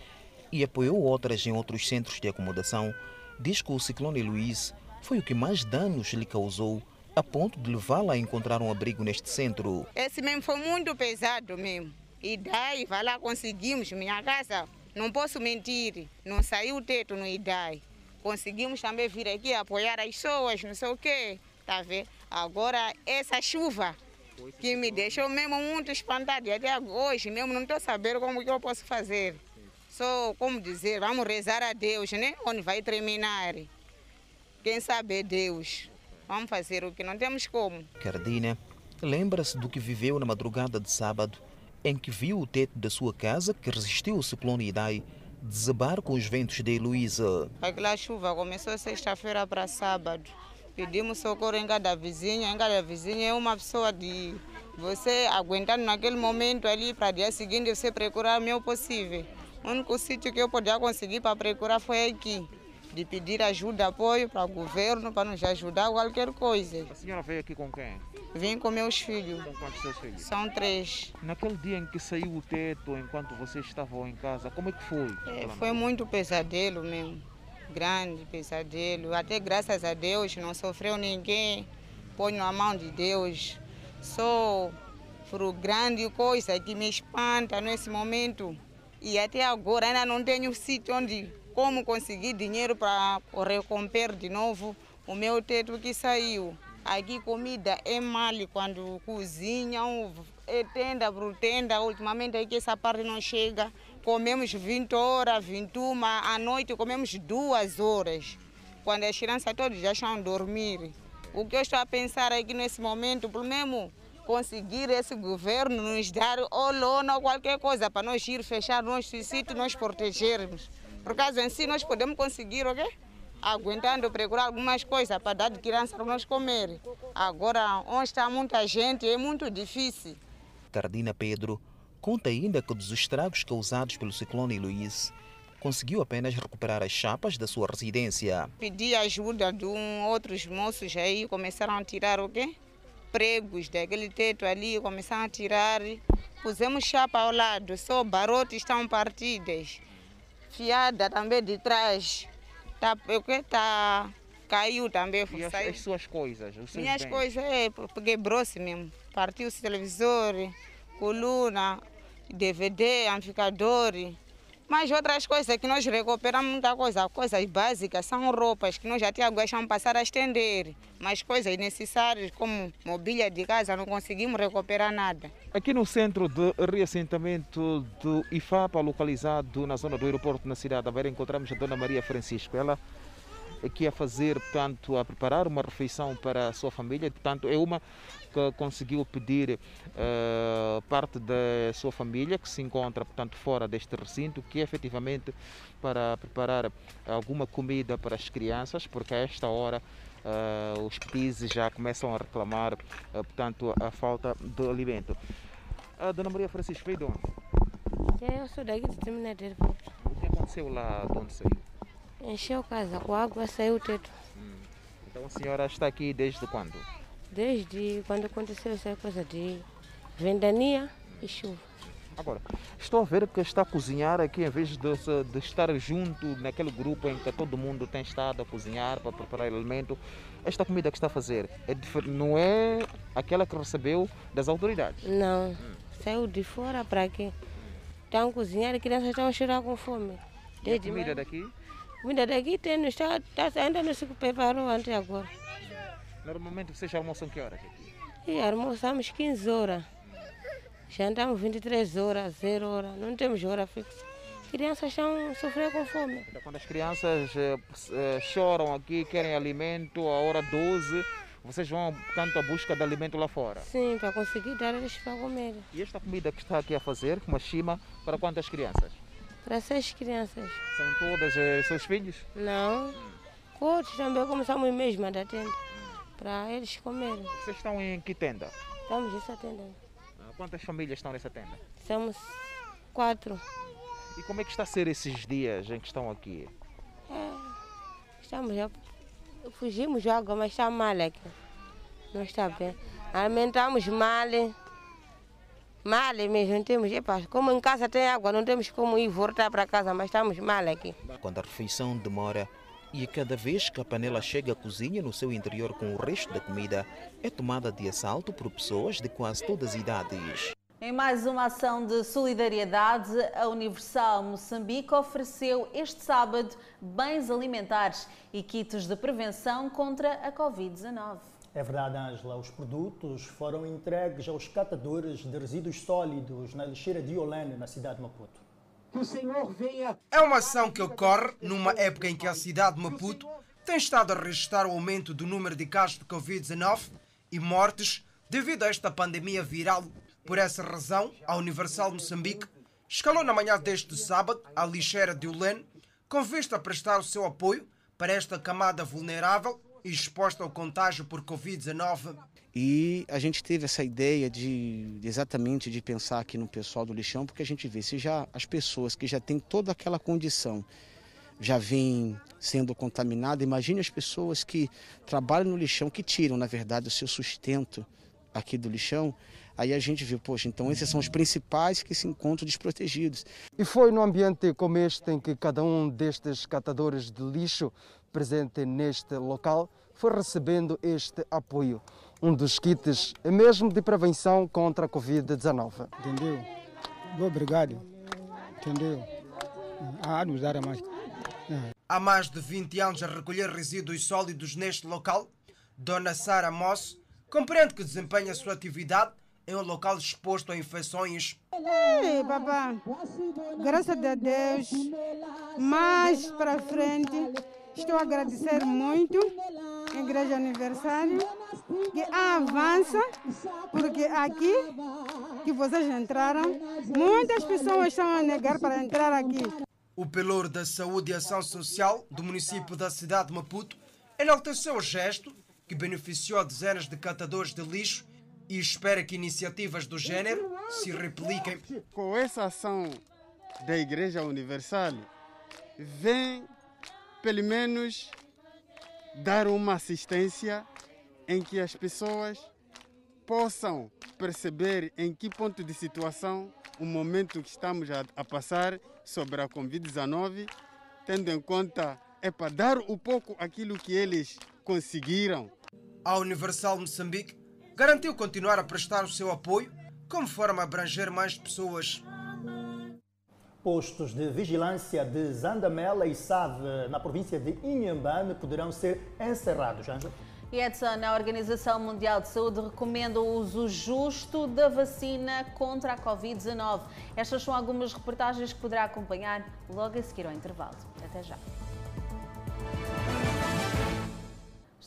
e apoiou outras em outros centros de acomodação, diz que o ciclone Luiz foi o que mais danos lhe causou, a ponto de levá-la a encontrar um abrigo neste centro. Esse mesmo foi muito pesado mesmo. E daí, vai lá, conseguimos minha casa. Não posso mentir, não saiu o teto no IDAI. Conseguimos também vir aqui apoiar as pessoas, não sei o quê. Tá vendo? Agora, essa chuva que me deixou mesmo muito espantado. E até hoje mesmo não estou sabendo como que eu posso fazer. Só, como dizer, vamos rezar a Deus, né? Onde vai terminar. Quem sabe é Deus. Vamos fazer o que não temos como. Cardina lembra-se do que viveu na madrugada de sábado, em que viu o teto da sua casa, que resistiu ao ciclone Idai, desabar com os ventos de Heloísa. Aquela chuva começou sexta-feira para sábado. Pedimos socorro em cada vizinha. Em cada vizinha é uma pessoa de você aguentando naquele momento ali para dia seguinte você procurar o meu possível. O único sítio que eu podia conseguir para procurar foi aqui. De pedir ajuda, apoio para o governo, para nos ajudar qualquer coisa. A senhora veio aqui com quem? Vim com meus filhos. Com quantos seus filhos? São três. Naquele dia em que saiu o teto, enquanto vocês estavam em casa, como é que foi? É, foi muito pesadelo mesmo. Grande pesadelo. Até graças a Deus não sofreu ninguém. Põe na mão de Deus. Só por grande coisa que me espanta nesse momento. E até agora ainda não tenho sítio onde como conseguir dinheiro para recompor de novo o meu teto que saiu. Aqui comida é mal quando cozinham, é tenda por tenda. Ultimamente aqui essa parte não chega. Comemos 20 horas, 21, à noite comemos duas horas. Quando as crianças todas já estão a dormir. O que eu estou a pensar aqui nesse momento, pelo menos conseguir esse governo nos dar ou lona ou qualquer coisa para nós ir fechar nossos sítios, nós protegermos. Por causa em si, nós podemos conseguir, ok? Aguentando procurar algumas coisas para dar de criança para nós comer. Agora, onde está muita gente, é muito difícil. Cardina Pedro conta ainda que dos estragos causados pelo ciclone Luiz, conseguiu apenas recuperar as chapas da sua residência. Pedi ajuda de um, outros moços aí, começaram a tirar o quê? Pregos daquele teto ali, começaram a tirar. Pusemos chapa ao lado, só barotes estão partidas fiada também de trás. Tá, o que tá caiu também. E as, as suas coisas? Minhas bens? coisas, é, quebrou-se mesmo. Partiu-se televisor, coluna, DVD, amplificador. Mas outras coisas que nós recuperamos muita coisa, coisas básicas, são roupas que nós já tínhamos deixado passar a estender. Mas coisas necessárias como mobília de casa não conseguimos recuperar nada. Aqui no centro de reassentamento do IFAPA, localizado na zona do aeroporto na cidade de Aveiro, encontramos a Dona Maria Francisco. Ela aqui a fazer, portanto, a preparar uma refeição para a sua família. Portanto, é uma que conseguiu pedir uh, parte da sua família que se encontra, portanto, fora deste recinto, que é efetivamente para preparar alguma comida para as crianças, porque a esta hora uh, os petizes já começam a reclamar, uh, portanto, a falta de alimento. A Dona Maria Francisco veio de onde? Eu sou daqui de Terminadeiro. O que aconteceu lá de onde saiu? Encheu casa com água, saiu o teto. Hum. Então a senhora está aqui desde quando? Desde quando aconteceu essa coisa de ventania e chuva. Agora, estou a ver que está a cozinhar aqui em vez de, de, estar junto naquele grupo em que todo mundo tem estado a cozinhar para preparar alimento. Esta comida que está a fazer é não é aquela que recebeu das autoridades? Não, hum. saiu de fora para aqui. Estão a cozinhar e crianças estão a chorar com fome. Desde e a comida daqui? Comida daqui tem, está, está, ainda não se preparou até agora. Normalmente vocês almoçam que horas aqui? E almoçamos 15 horas. Jantamos 23 horas, 0 horas. Não temos hora fixa. Crianças estão sofrendo com fome. Então, quando as crianças eh, eh, choram aqui, querem alimento, a hora 12, vocês vão tanto à busca de alimento lá fora? Sim, para conseguir dar eles para comer. E esta comida que está aqui a fazer, uma chima, para quantas crianças? Para seis crianças. São todas eh, seus filhos? Não. Outros também começamos mesmo da tenda. Para eles comerem. Vocês estão em que tenda? Estamos nessa tenda. Ah, Quantas famílias estão nessa tenda? Somos quatro. E como é que está a ser esses dias em que estão aqui? É, estamos já. Fugimos água, mas está mal aqui. Não está bem. Alimentamos mal. Mal mesmo, não temos. Epa, como em casa tem água, não temos como ir voltar para casa, mas estamos mal aqui. Quando a refeição demora e a cada vez que a panela chega à cozinha no seu interior com o resto da comida, é tomada de assalto por pessoas de quase todas as idades. Em mais uma ação de solidariedade, a Universal Moçambique ofereceu este sábado bens alimentares e kits de prevenção contra a Covid-19. É verdade, Ângela. Os produtos foram entregues aos catadores de resíduos sólidos na lixeira de Olane, na cidade de Maputo. Que o Senhor venha. É uma ação que ocorre numa época em que a cidade de Maputo tem estado a registrar o aumento do número de casos de Covid-19 e mortes devido a esta pandemia viral. Por essa razão, a Universal Moçambique escalou na manhã deste sábado a lixeira de Olane com vista a prestar o seu apoio para esta camada vulnerável exposta ao contágio por Covid-19. E a gente teve essa ideia de exatamente de pensar aqui no pessoal do lixão, porque a gente vê se já as pessoas que já têm toda aquela condição já vêm sendo contaminadas, imagine as pessoas que trabalham no lixão, que tiram, na verdade, o seu sustento aqui do lixão. Aí a gente viu, poxa, então esses são os principais que se encontram desprotegidos. E foi no ambiente como este em que cada um destes catadores de lixo presente neste local foi recebendo este apoio. Um dos kits é mesmo de prevenção contra a Covid-19. Entendeu? Obrigado. Entendeu? A usar a máscara. Há mais de 20 anos a recolher resíduos sólidos neste local, Dona Sara Moss compreende que desempenha a sua atividade em um local exposto a infecções. Ei, papá, graças a Deus, mais para frente, estou a agradecer muito à Igreja Aniversário, que avança, porque aqui que vocês entraram, muitas pessoas estão a negar para entrar aqui. O pelour da Saúde e Ação Social do município da cidade de Maputo enalteceu o gesto que beneficiou dezenas de catadores de lixo e espera que iniciativas do gênero se repliquem. Com essa ação da Igreja Universal, vem pelo menos dar uma assistência em que as pessoas possam perceber em que ponto de situação o momento que estamos a, passar sobre a Covid-19, tendo em conta é para dar o pouco aquilo que eles conseguiram. A Universal Moçambique garantiu continuar a prestar o seu apoio como forma a abranger mais pessoas. Postos de vigilância de Zandamela e Save, na província de Inhambane, poderão ser encerrados. Anja? E Edson, a Organização Mundial de Saúde recomenda o uso justo da vacina contra a Covid-19. Estas são algumas reportagens que poderá acompanhar logo a seguir ao intervalo. Até já.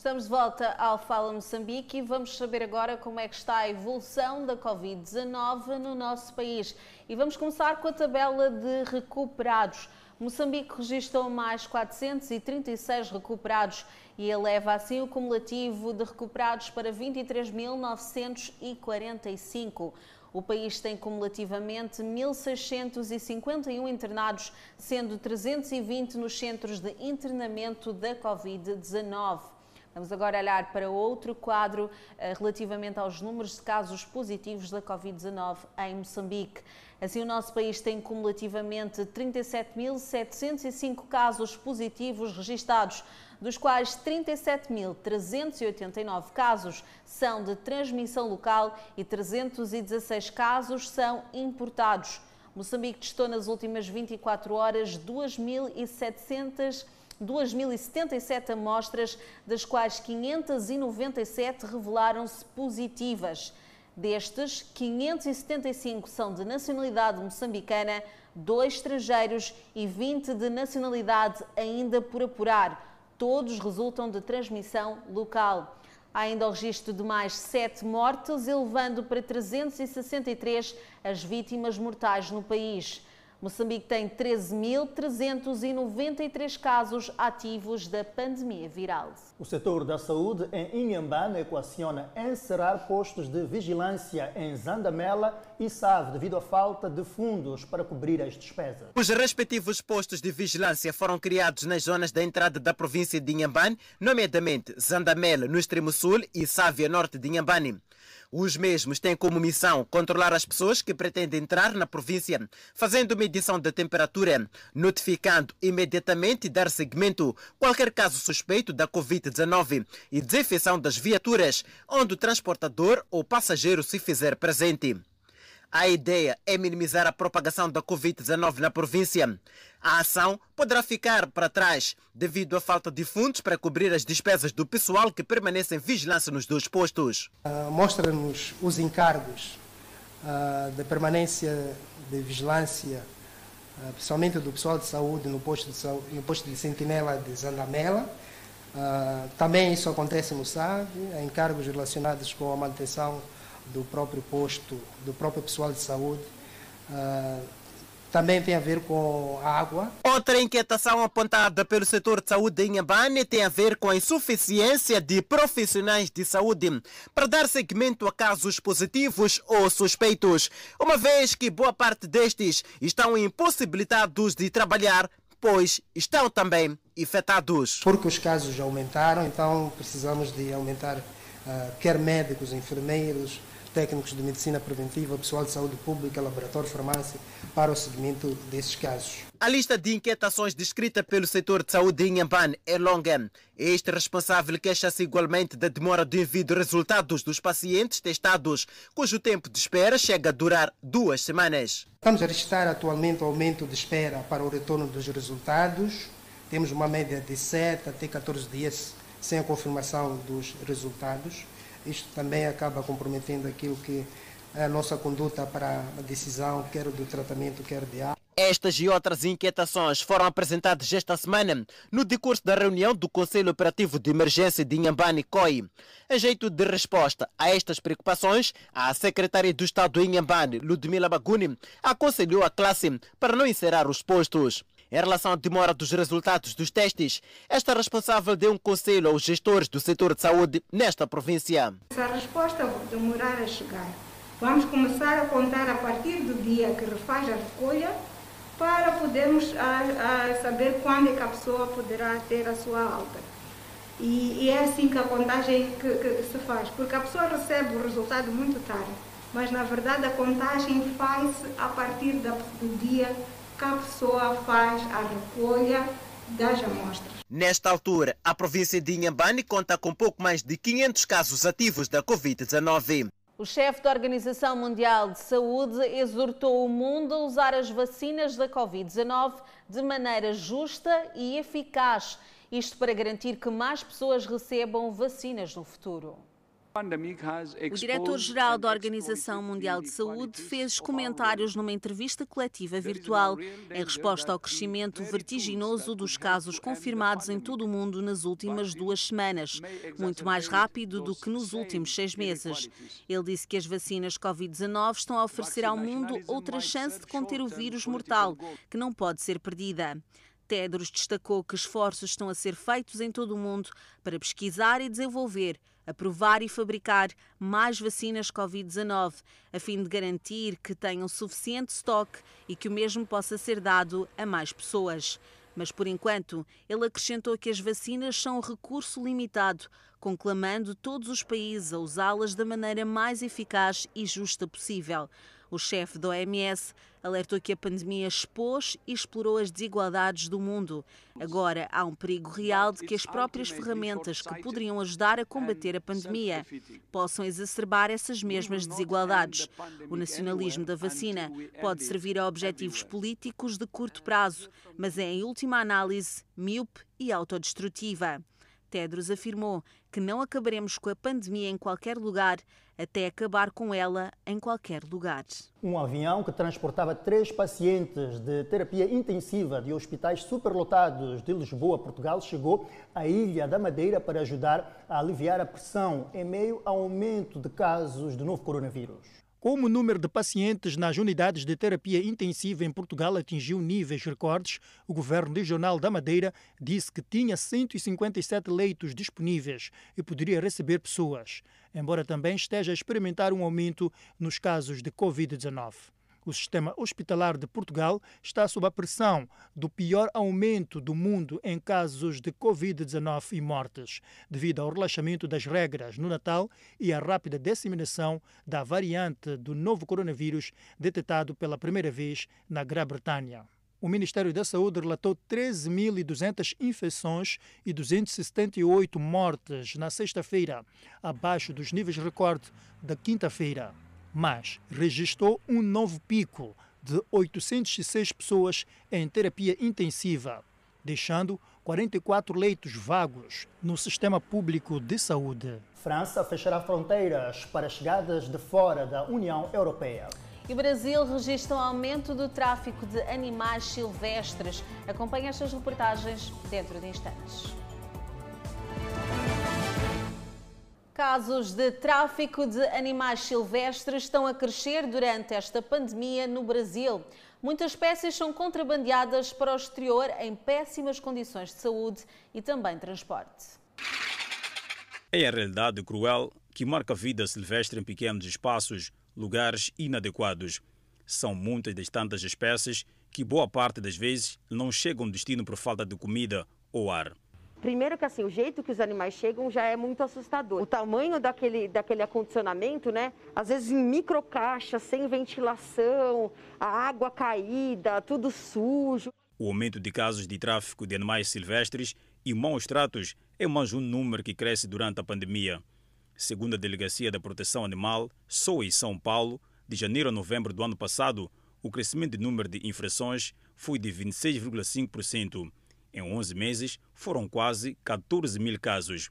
Estamos de volta ao Fala Moçambique e vamos saber agora como é que está a evolução da Covid-19 no nosso país. E vamos começar com a tabela de recuperados. Moçambique registrou mais 436 recuperados e eleva assim o cumulativo de recuperados para 23.945. O país tem cumulativamente 1.651 internados, sendo 320 nos centros de internamento da Covid-19. Vamos agora olhar para outro quadro eh, relativamente aos números de casos positivos da Covid-19 em Moçambique. Assim, o nosso país tem cumulativamente 37.705 casos positivos registados, dos quais 37.389 casos são de transmissão local e 316 casos são importados. Moçambique testou nas últimas 24 horas 2.700 2.077 amostras, das quais 597 revelaram-se positivas. Destes, 575 são de nacionalidade moçambicana, dois estrangeiros e 20 de nacionalidade ainda por apurar. Todos resultam de transmissão local. Há ainda o registro de mais sete mortes, elevando para 363 as vítimas mortais no país. Moçambique tem 13.393 casos ativos da pandemia viral. O setor da saúde em Inhambane equaciona encerrar postos de vigilância em Zandamela e Save devido à falta de fundos para cobrir as despesas. Os respectivos postos de vigilância foram criados nas zonas da entrada da província de Inhambane, nomeadamente Zandamela no extremo sul e Sávia norte de Inhambane. Os mesmos têm como missão controlar as pessoas que pretendem entrar na província, fazendo medição da temperatura, notificando imediatamente e dar seguimento qualquer caso suspeito da Covid-19 e desinfecção das viaturas onde o transportador ou passageiro se fizer presente. A ideia é minimizar a propagação da Covid-19 na província. A ação poderá ficar para trás devido à falta de fundos para cobrir as despesas do pessoal que permanece em vigilância nos dois postos. Uh, Mostra-nos os encargos uh, de permanência de vigilância, uh, principalmente do pessoal de saúde no posto de, saúde, no posto de sentinela de Zandamela. também isso acontece no SAV, encargos relacionados com a manutenção do próprio posto, do próprio pessoal de saúde. Também tem a ver com a água. Outra inquietação apontada pelo setor de saúde em Inhambane tem a ver com a insuficiência de profissionais de saúde para dar seguimento a casos positivos ou suspeitos, uma vez que boa parte destes estão impossibilitados de trabalhar, pois estão também infectados. Porque os casos aumentaram, então precisamos de aumentar uh, quer médicos, enfermeiros, técnicos de medicina preventiva, pessoal de saúde pública, laboratório, farmácia, para o seguimento desses casos. A lista de inquietações descrita pelo setor de saúde em Inhambane é longa. Este responsável queixa-se igualmente da demora do envio de resultados dos pacientes testados, cujo tempo de espera chega a durar duas semanas. Estamos a registrar atualmente o aumento de espera para o retorno dos resultados. Temos uma média de 7 até 14 dias sem a confirmação dos resultados. Isto também acaba comprometendo aquilo que é a nossa conduta para a decisão, quer do tratamento, quer de ar. Estas e outras inquietações foram apresentadas esta semana no decurso da reunião do Conselho Operativo de Emergência de Inhambane COI. Em jeito de resposta a estas preocupações, a secretária do Estado de Inhambane, Ludmila Baguni, aconselhou a classe para não encerrar os postos. Em relação à demora dos resultados dos testes, esta responsável deu um conselho aos gestores do setor de saúde nesta província. Se a resposta demorar a chegar, vamos começar a contar a partir do dia que refaz a recolha para podermos a, a saber quando é que a pessoa poderá ter a sua alta. E, e é assim que a contagem que, que se faz, porque a pessoa recebe o resultado muito tarde, mas na verdade a contagem faz-se a partir da, do dia que a pessoa faz a recolha das amostras. Nesta altura, a província de Inhambane conta com pouco mais de 500 casos ativos da Covid-19. O chefe da Organização Mundial de Saúde exortou o mundo a usar as vacinas da Covid-19 de maneira justa e eficaz, isto para garantir que mais pessoas recebam vacinas no futuro. O diretor-geral da Organização Mundial de Saúde fez comentários numa entrevista coletiva virtual em resposta ao crescimento vertiginoso dos casos confirmados em todo o mundo nas últimas duas semanas, muito mais rápido do que nos últimos seis meses. Ele disse que as vacinas Covid-19 estão a oferecer ao mundo outra chance de conter o vírus mortal, que não pode ser perdida. Tedros destacou que esforços estão a ser feitos em todo o mundo para pesquisar e desenvolver aprovar e fabricar mais vacinas Covid-19, a fim de garantir que tenham suficiente estoque e que o mesmo possa ser dado a mais pessoas. Mas, por enquanto, ele acrescentou que as vacinas são um recurso limitado, conclamando todos os países a usá-las da maneira mais eficaz e justa possível. O chefe da OMS alertou que a pandemia expôs e explorou as desigualdades do mundo. Agora há um perigo real de que as próprias ferramentas que poderiam ajudar a combater a pandemia possam exacerbar essas mesmas desigualdades. O nacionalismo da vacina pode servir a objetivos políticos de curto prazo, mas é, em última análise, míope e autodestrutiva. Tedros afirmou que não acabaremos com a pandemia em qualquer lugar até acabar com ela em qualquer lugar. Um avião que transportava três pacientes de terapia intensiva de hospitais superlotados de Lisboa, Portugal, chegou à Ilha da Madeira para ajudar a aliviar a pressão em meio ao aumento de casos de novo coronavírus. Como o número de pacientes nas unidades de terapia intensiva em Portugal atingiu níveis recordes, o governo regional da Madeira disse que tinha 157 leitos disponíveis e poderia receber pessoas, embora também esteja a experimentar um aumento nos casos de Covid-19 o sistema hospitalar de Portugal está sob a pressão do pior aumento do mundo em casos de Covid-19 e mortes, devido ao relaxamento das regras no Natal e à rápida disseminação da variante do novo coronavírus detectado pela primeira vez na Grã-Bretanha. O Ministério da Saúde relatou 13.200 infecções e 278 mortes na sexta-feira, abaixo dos níveis recorde da quinta-feira mas registrou um novo pico de 806 pessoas em terapia intensiva, deixando 44 leitos vagos no sistema público de saúde. França fechará fronteiras para chegadas de fora da União Europeia. E o Brasil registra um aumento do tráfico de animais silvestres. Acompanhe estas reportagens dentro de instantes. Casos de tráfico de animais silvestres estão a crescer durante esta pandemia no Brasil. Muitas espécies são contrabandeadas para o exterior em péssimas condições de saúde e também transporte. É a realidade cruel que marca a vida silvestre em pequenos espaços, lugares inadequados. São muitas das tantas espécies que, boa parte das vezes, não chegam ao destino por falta de comida ou ar. Primeiro que assim, o jeito que os animais chegam já é muito assustador. O tamanho daquele, daquele acondicionamento, né? Às vezes em microcaixas, sem ventilação, a água caída, tudo sujo. O aumento de casos de tráfico de animais silvestres e maus tratos é mais um número que cresce durante a pandemia. Segundo a Delegacia da Proteção Animal, só em São Paulo, de janeiro a novembro do ano passado, o crescimento de número de infrações foi de 26,5%. Em 11 meses, foram quase 14 mil casos.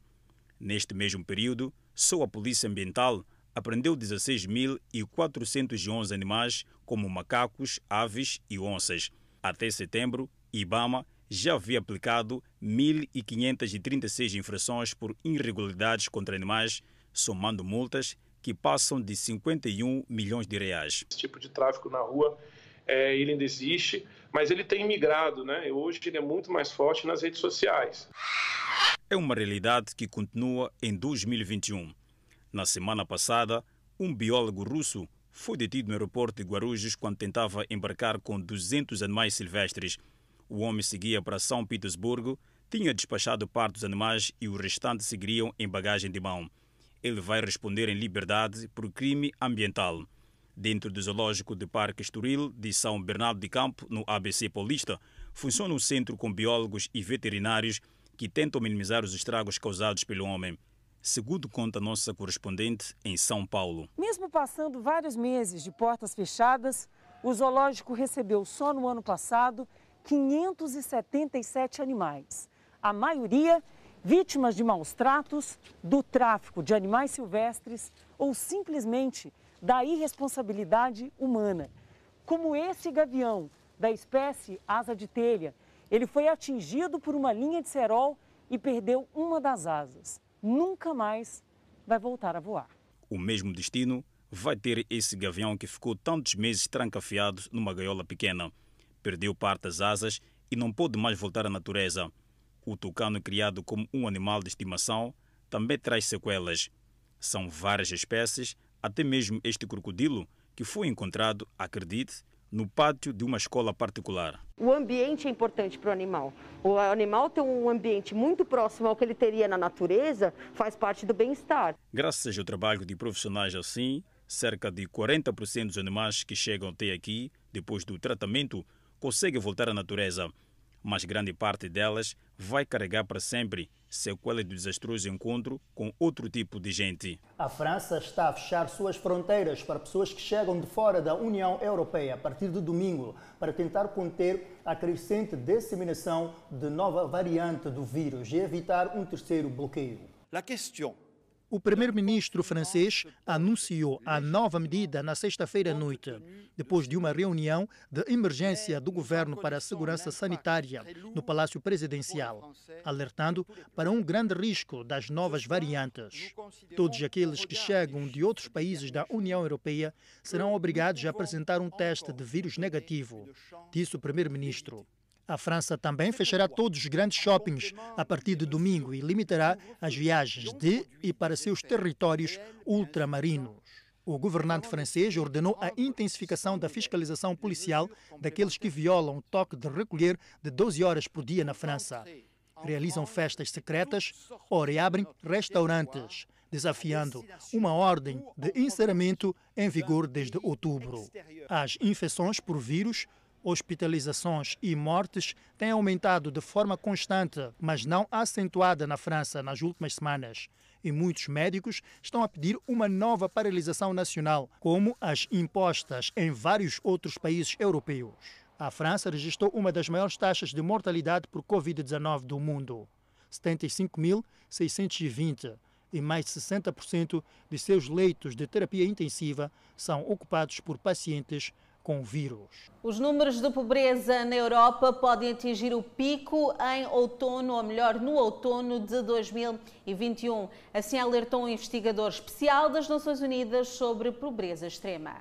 Neste mesmo período, só a Polícia Ambiental apreendeu 16.411 animais, como macacos, aves e onças. Até setembro, IBAMA já havia aplicado 1.536 infrações por irregularidades contra animais, somando multas que passam de 51 milhões de reais. Esse tipo de tráfico na rua, é, ele ainda existe mas ele tem migrado, né? Hoje ele é muito mais forte nas redes sociais. É uma realidade que continua em 2021. Na semana passada, um biólogo russo foi detido no aeroporto de Guarujos quando tentava embarcar com 200 animais silvestres. O homem seguia para São Petersburgo, tinha despachado parte dos animais e o restante seguiriam em bagagem de mão. Ele vai responder em liberdade por crime ambiental dentro do zoológico do Parque Estoril de São Bernardo de Campo, no ABC Paulista, funciona um centro com biólogos e veterinários que tentam minimizar os estragos causados pelo homem. Segundo conta nossa correspondente em São Paulo. Mesmo passando vários meses de portas fechadas, o zoológico recebeu só no ano passado 577 animais. A maioria vítimas de maus tratos, do tráfico de animais silvestres ou simplesmente da irresponsabilidade humana. Como esse gavião da espécie asa de telha, ele foi atingido por uma linha de cerol e perdeu uma das asas. Nunca mais vai voltar a voar. O mesmo destino vai ter esse gavião que ficou tantos meses trancafiado numa gaiola pequena. Perdeu parte das asas e não pôde mais voltar à natureza. O tucano, criado como um animal de estimação, também traz sequelas. São várias espécies, até mesmo este crocodilo, que foi encontrado, acredite, no pátio de uma escola particular. O ambiente é importante para o animal. O animal ter um ambiente muito próximo ao que ele teria na natureza faz parte do bem-estar. Graças ao trabalho de profissionais assim, cerca de 40% dos animais que chegam até aqui, depois do tratamento, conseguem voltar à natureza mas grande parte delas vai carregar para sempre sequela do desastroso encontro com outro tipo de gente. A França está a fechar suas fronteiras para pessoas que chegam de fora da União Europeia a partir de domingo para tentar conter a crescente disseminação de nova variante do vírus e evitar um terceiro bloqueio. La question o primeiro-ministro francês anunciou a nova medida na sexta-feira à noite, depois de uma reunião de emergência do governo para a segurança sanitária no Palácio Presidencial, alertando para um grande risco das novas variantes. Todos aqueles que chegam de outros países da União Europeia serão obrigados a apresentar um teste de vírus negativo, disse o primeiro-ministro. A França também fechará todos os grandes shoppings a partir de domingo e limitará as viagens de e para seus territórios ultramarinos. O governante francês ordenou a intensificação da fiscalização policial daqueles que violam o toque de recolher de 12 horas por dia na França. Realizam festas secretas ou reabrem restaurantes, desafiando uma ordem de encerramento em vigor desde outubro. As infecções por vírus hospitalizações e mortes têm aumentado de forma constante, mas não acentuada na França nas últimas semanas. E muitos médicos estão a pedir uma nova paralisação nacional, como as impostas em vários outros países europeus. A França registrou uma das maiores taxas de mortalidade por Covid-19 do mundo, 75.620, e mais de 60% de seus leitos de terapia intensiva são ocupados por pacientes com o vírus. Os números de pobreza na Europa podem atingir o pico em outono, ou melhor, no outono de 2021. Assim alertou um investigador especial das Nações Unidas sobre pobreza extrema.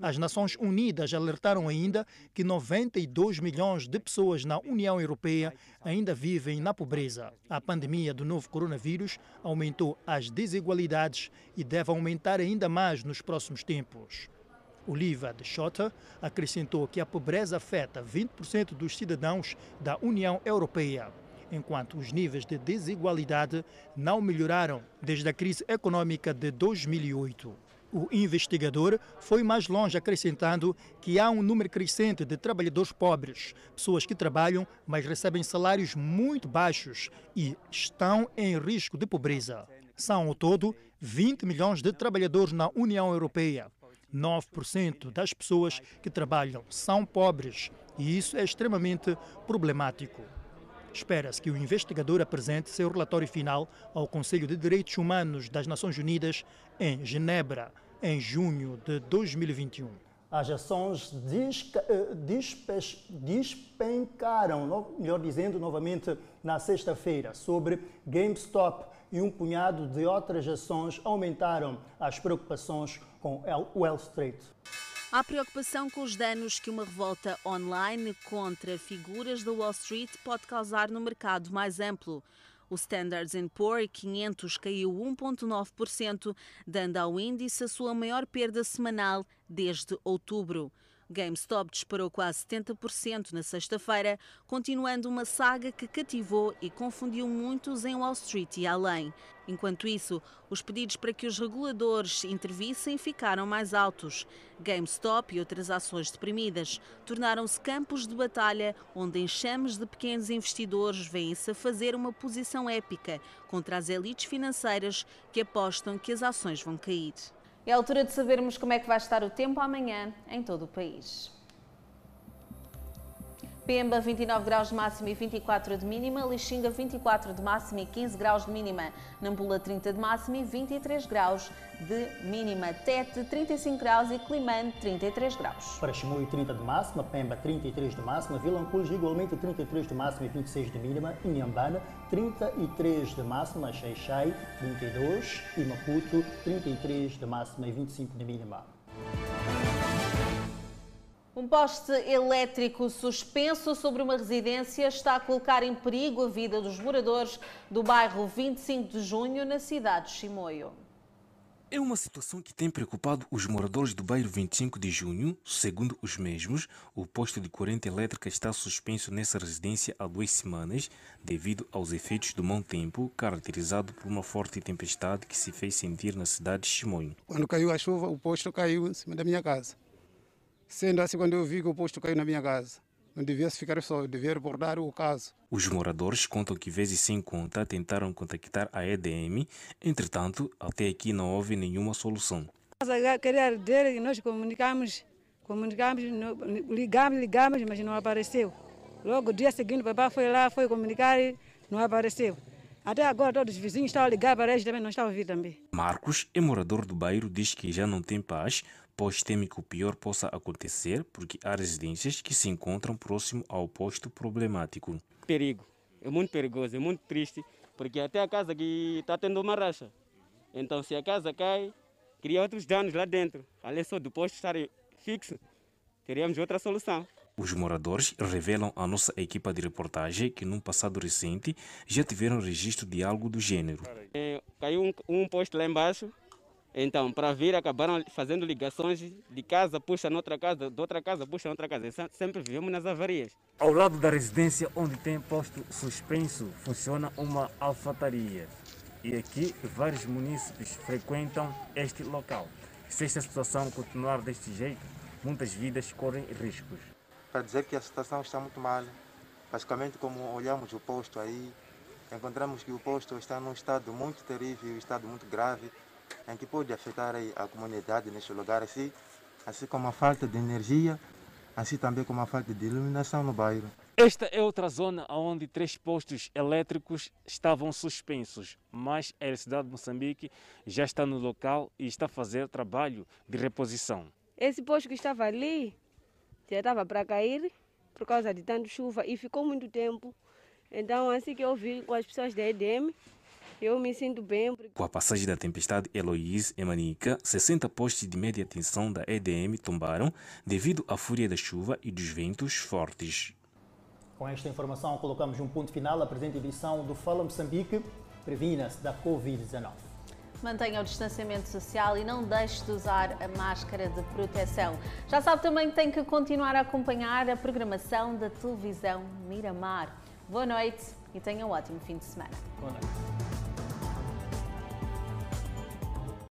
As Nações Unidas alertaram ainda que 92 milhões de pessoas na União Europeia ainda vivem na pobreza. A pandemia do novo coronavírus aumentou as desigualdades e deve aumentar ainda mais nos próximos tempos. Oliva de Schotter acrescentou que a pobreza afeta 20% dos cidadãos da União Europeia, enquanto os níveis de desigualdade não melhoraram desde a crise econômica de 2008. O investigador foi mais longe, acrescentando que há um número crescente de trabalhadores pobres, pessoas que trabalham, mas recebem salários muito baixos e estão em risco de pobreza. São, ao todo, 20 milhões de trabalhadores na União Europeia, 9% das pessoas que trabalham são pobres e isso é extremamente problemático. Espera-se que o investigador apresente seu relatório final ao Conselho de Direitos Humanos das Nações Unidas em Genebra, em junho de 2021. As ações eh, despencaram, melhor dizendo, novamente na sexta-feira, sobre GameStop e um punhado de outras ações aumentaram as preocupações com Wall Street. Há preocupação com os danos que uma revolta online contra figuras da Wall Street pode causar no mercado mais amplo. O Standard Poor's 500 caiu 1,9%, dando ao índice a sua maior perda semanal desde outubro. GameStop disparou quase 70% na sexta-feira, continuando uma saga que cativou e confundiu muitos em Wall Street e além. Enquanto isso, os pedidos para que os reguladores intervissem ficaram mais altos. GameStop e outras ações deprimidas tornaram-se campos de batalha onde enxames de pequenos investidores vêm-se a fazer uma posição épica contra as elites financeiras que apostam que as ações vão cair. É a altura de sabermos como é que vai estar o tempo amanhã em todo o país. Pemba 29 graus de máxima e 24 de mínima, Lixinga 24 de máxima e 15 graus de mínima, Nampula 30 de máxima e 23 graus de mínima, Tete 35 graus e Climane 33 graus. Para Chimoio 30 de máxima, Pemba 33 de máxima, Vilanculos igualmente 33 de máxima e 26 de mínima, Inhambana 33 de máxima, Xaixai 32 e Maputo 33 de máxima e 25 de mínima. Um poste elétrico suspenso sobre uma residência está a colocar em perigo a vida dos moradores do bairro 25 de Junho, na cidade de Chimoio. É uma situação que tem preocupado os moradores do bairro 25 de Junho. Segundo os mesmos, o posto de corrente elétrica está suspenso nessa residência há duas semanas, devido aos efeitos do mau tempo, caracterizado por uma forte tempestade que se fez sentir na cidade de Chimoio. Quando caiu a chuva, o posto caiu em cima da minha casa. Sendo assim, quando eu vi que o posto caiu na minha casa, não devia ficar só, devia abordar o caso. Os moradores contam que vezes sem conta tentaram contactar a EDM, entretanto, até aqui não houve nenhuma solução. Queria arder, nós comunicamos, comunicamos, ligamos, ligamos, mas não apareceu. Logo, dia seguinte, o papai foi lá, foi comunicar e não apareceu. Até agora todos os vizinhos estão a ligar para eles também, não estão a ouvir também. Marcos é morador do bairro, diz que já não tem paz, pois teme que o pior possa acontecer, porque há residências que se encontram próximo ao posto problemático. Perigo, é muito perigoso, é muito triste, porque até a casa que está tendo uma racha. Então, se a casa cai, cria outros danos lá dentro. Além só do posto estar fixo, teríamos outra solução. Os moradores revelam à nossa equipa de reportagem que, num passado recente, já tiveram registro de algo do gênero. É, caiu um, um posto lá embaixo, então, para vir, acabaram fazendo ligações de casa, puxa noutra casa, de outra casa, puxa noutra casa. Sempre vivemos nas avarias. Ao lado da residência onde tem posto suspenso, funciona uma alfataria. E aqui vários munícipes frequentam este local. Se esta situação continuar deste jeito, muitas vidas correm riscos. Para dizer que a situação está muito mal, basicamente como olhamos o posto aí, encontramos que o posto está num estado muito terrível, um estado muito grave, em que pode afetar a comunidade neste lugar, assim, assim como a falta de energia, assim também como a falta de iluminação no bairro. Esta é outra zona onde três postos elétricos estavam suspensos, mas a Eletricidade de Moçambique já está no local e está a fazer trabalho de reposição. Esse posto que estava ali já estava para cair por causa de tanta chuva e ficou muito tempo. Então, assim que eu vi com as pessoas da EDM, eu me sinto bem. Com a passagem da tempestade Eloise e Manica, 60 postes de média tensão da EDM tombaram devido à fúria da chuva e dos ventos fortes. Com esta informação, colocamos um ponto final à presente edição do Fala Moçambique. Previna-se da Covid-19. Mantenha o distanciamento social e não deixe de usar a máscara de proteção. Já sabe também que tem que continuar a acompanhar a programação da televisão Miramar. Boa noite e tenha um ótimo fim de semana. Boa noite.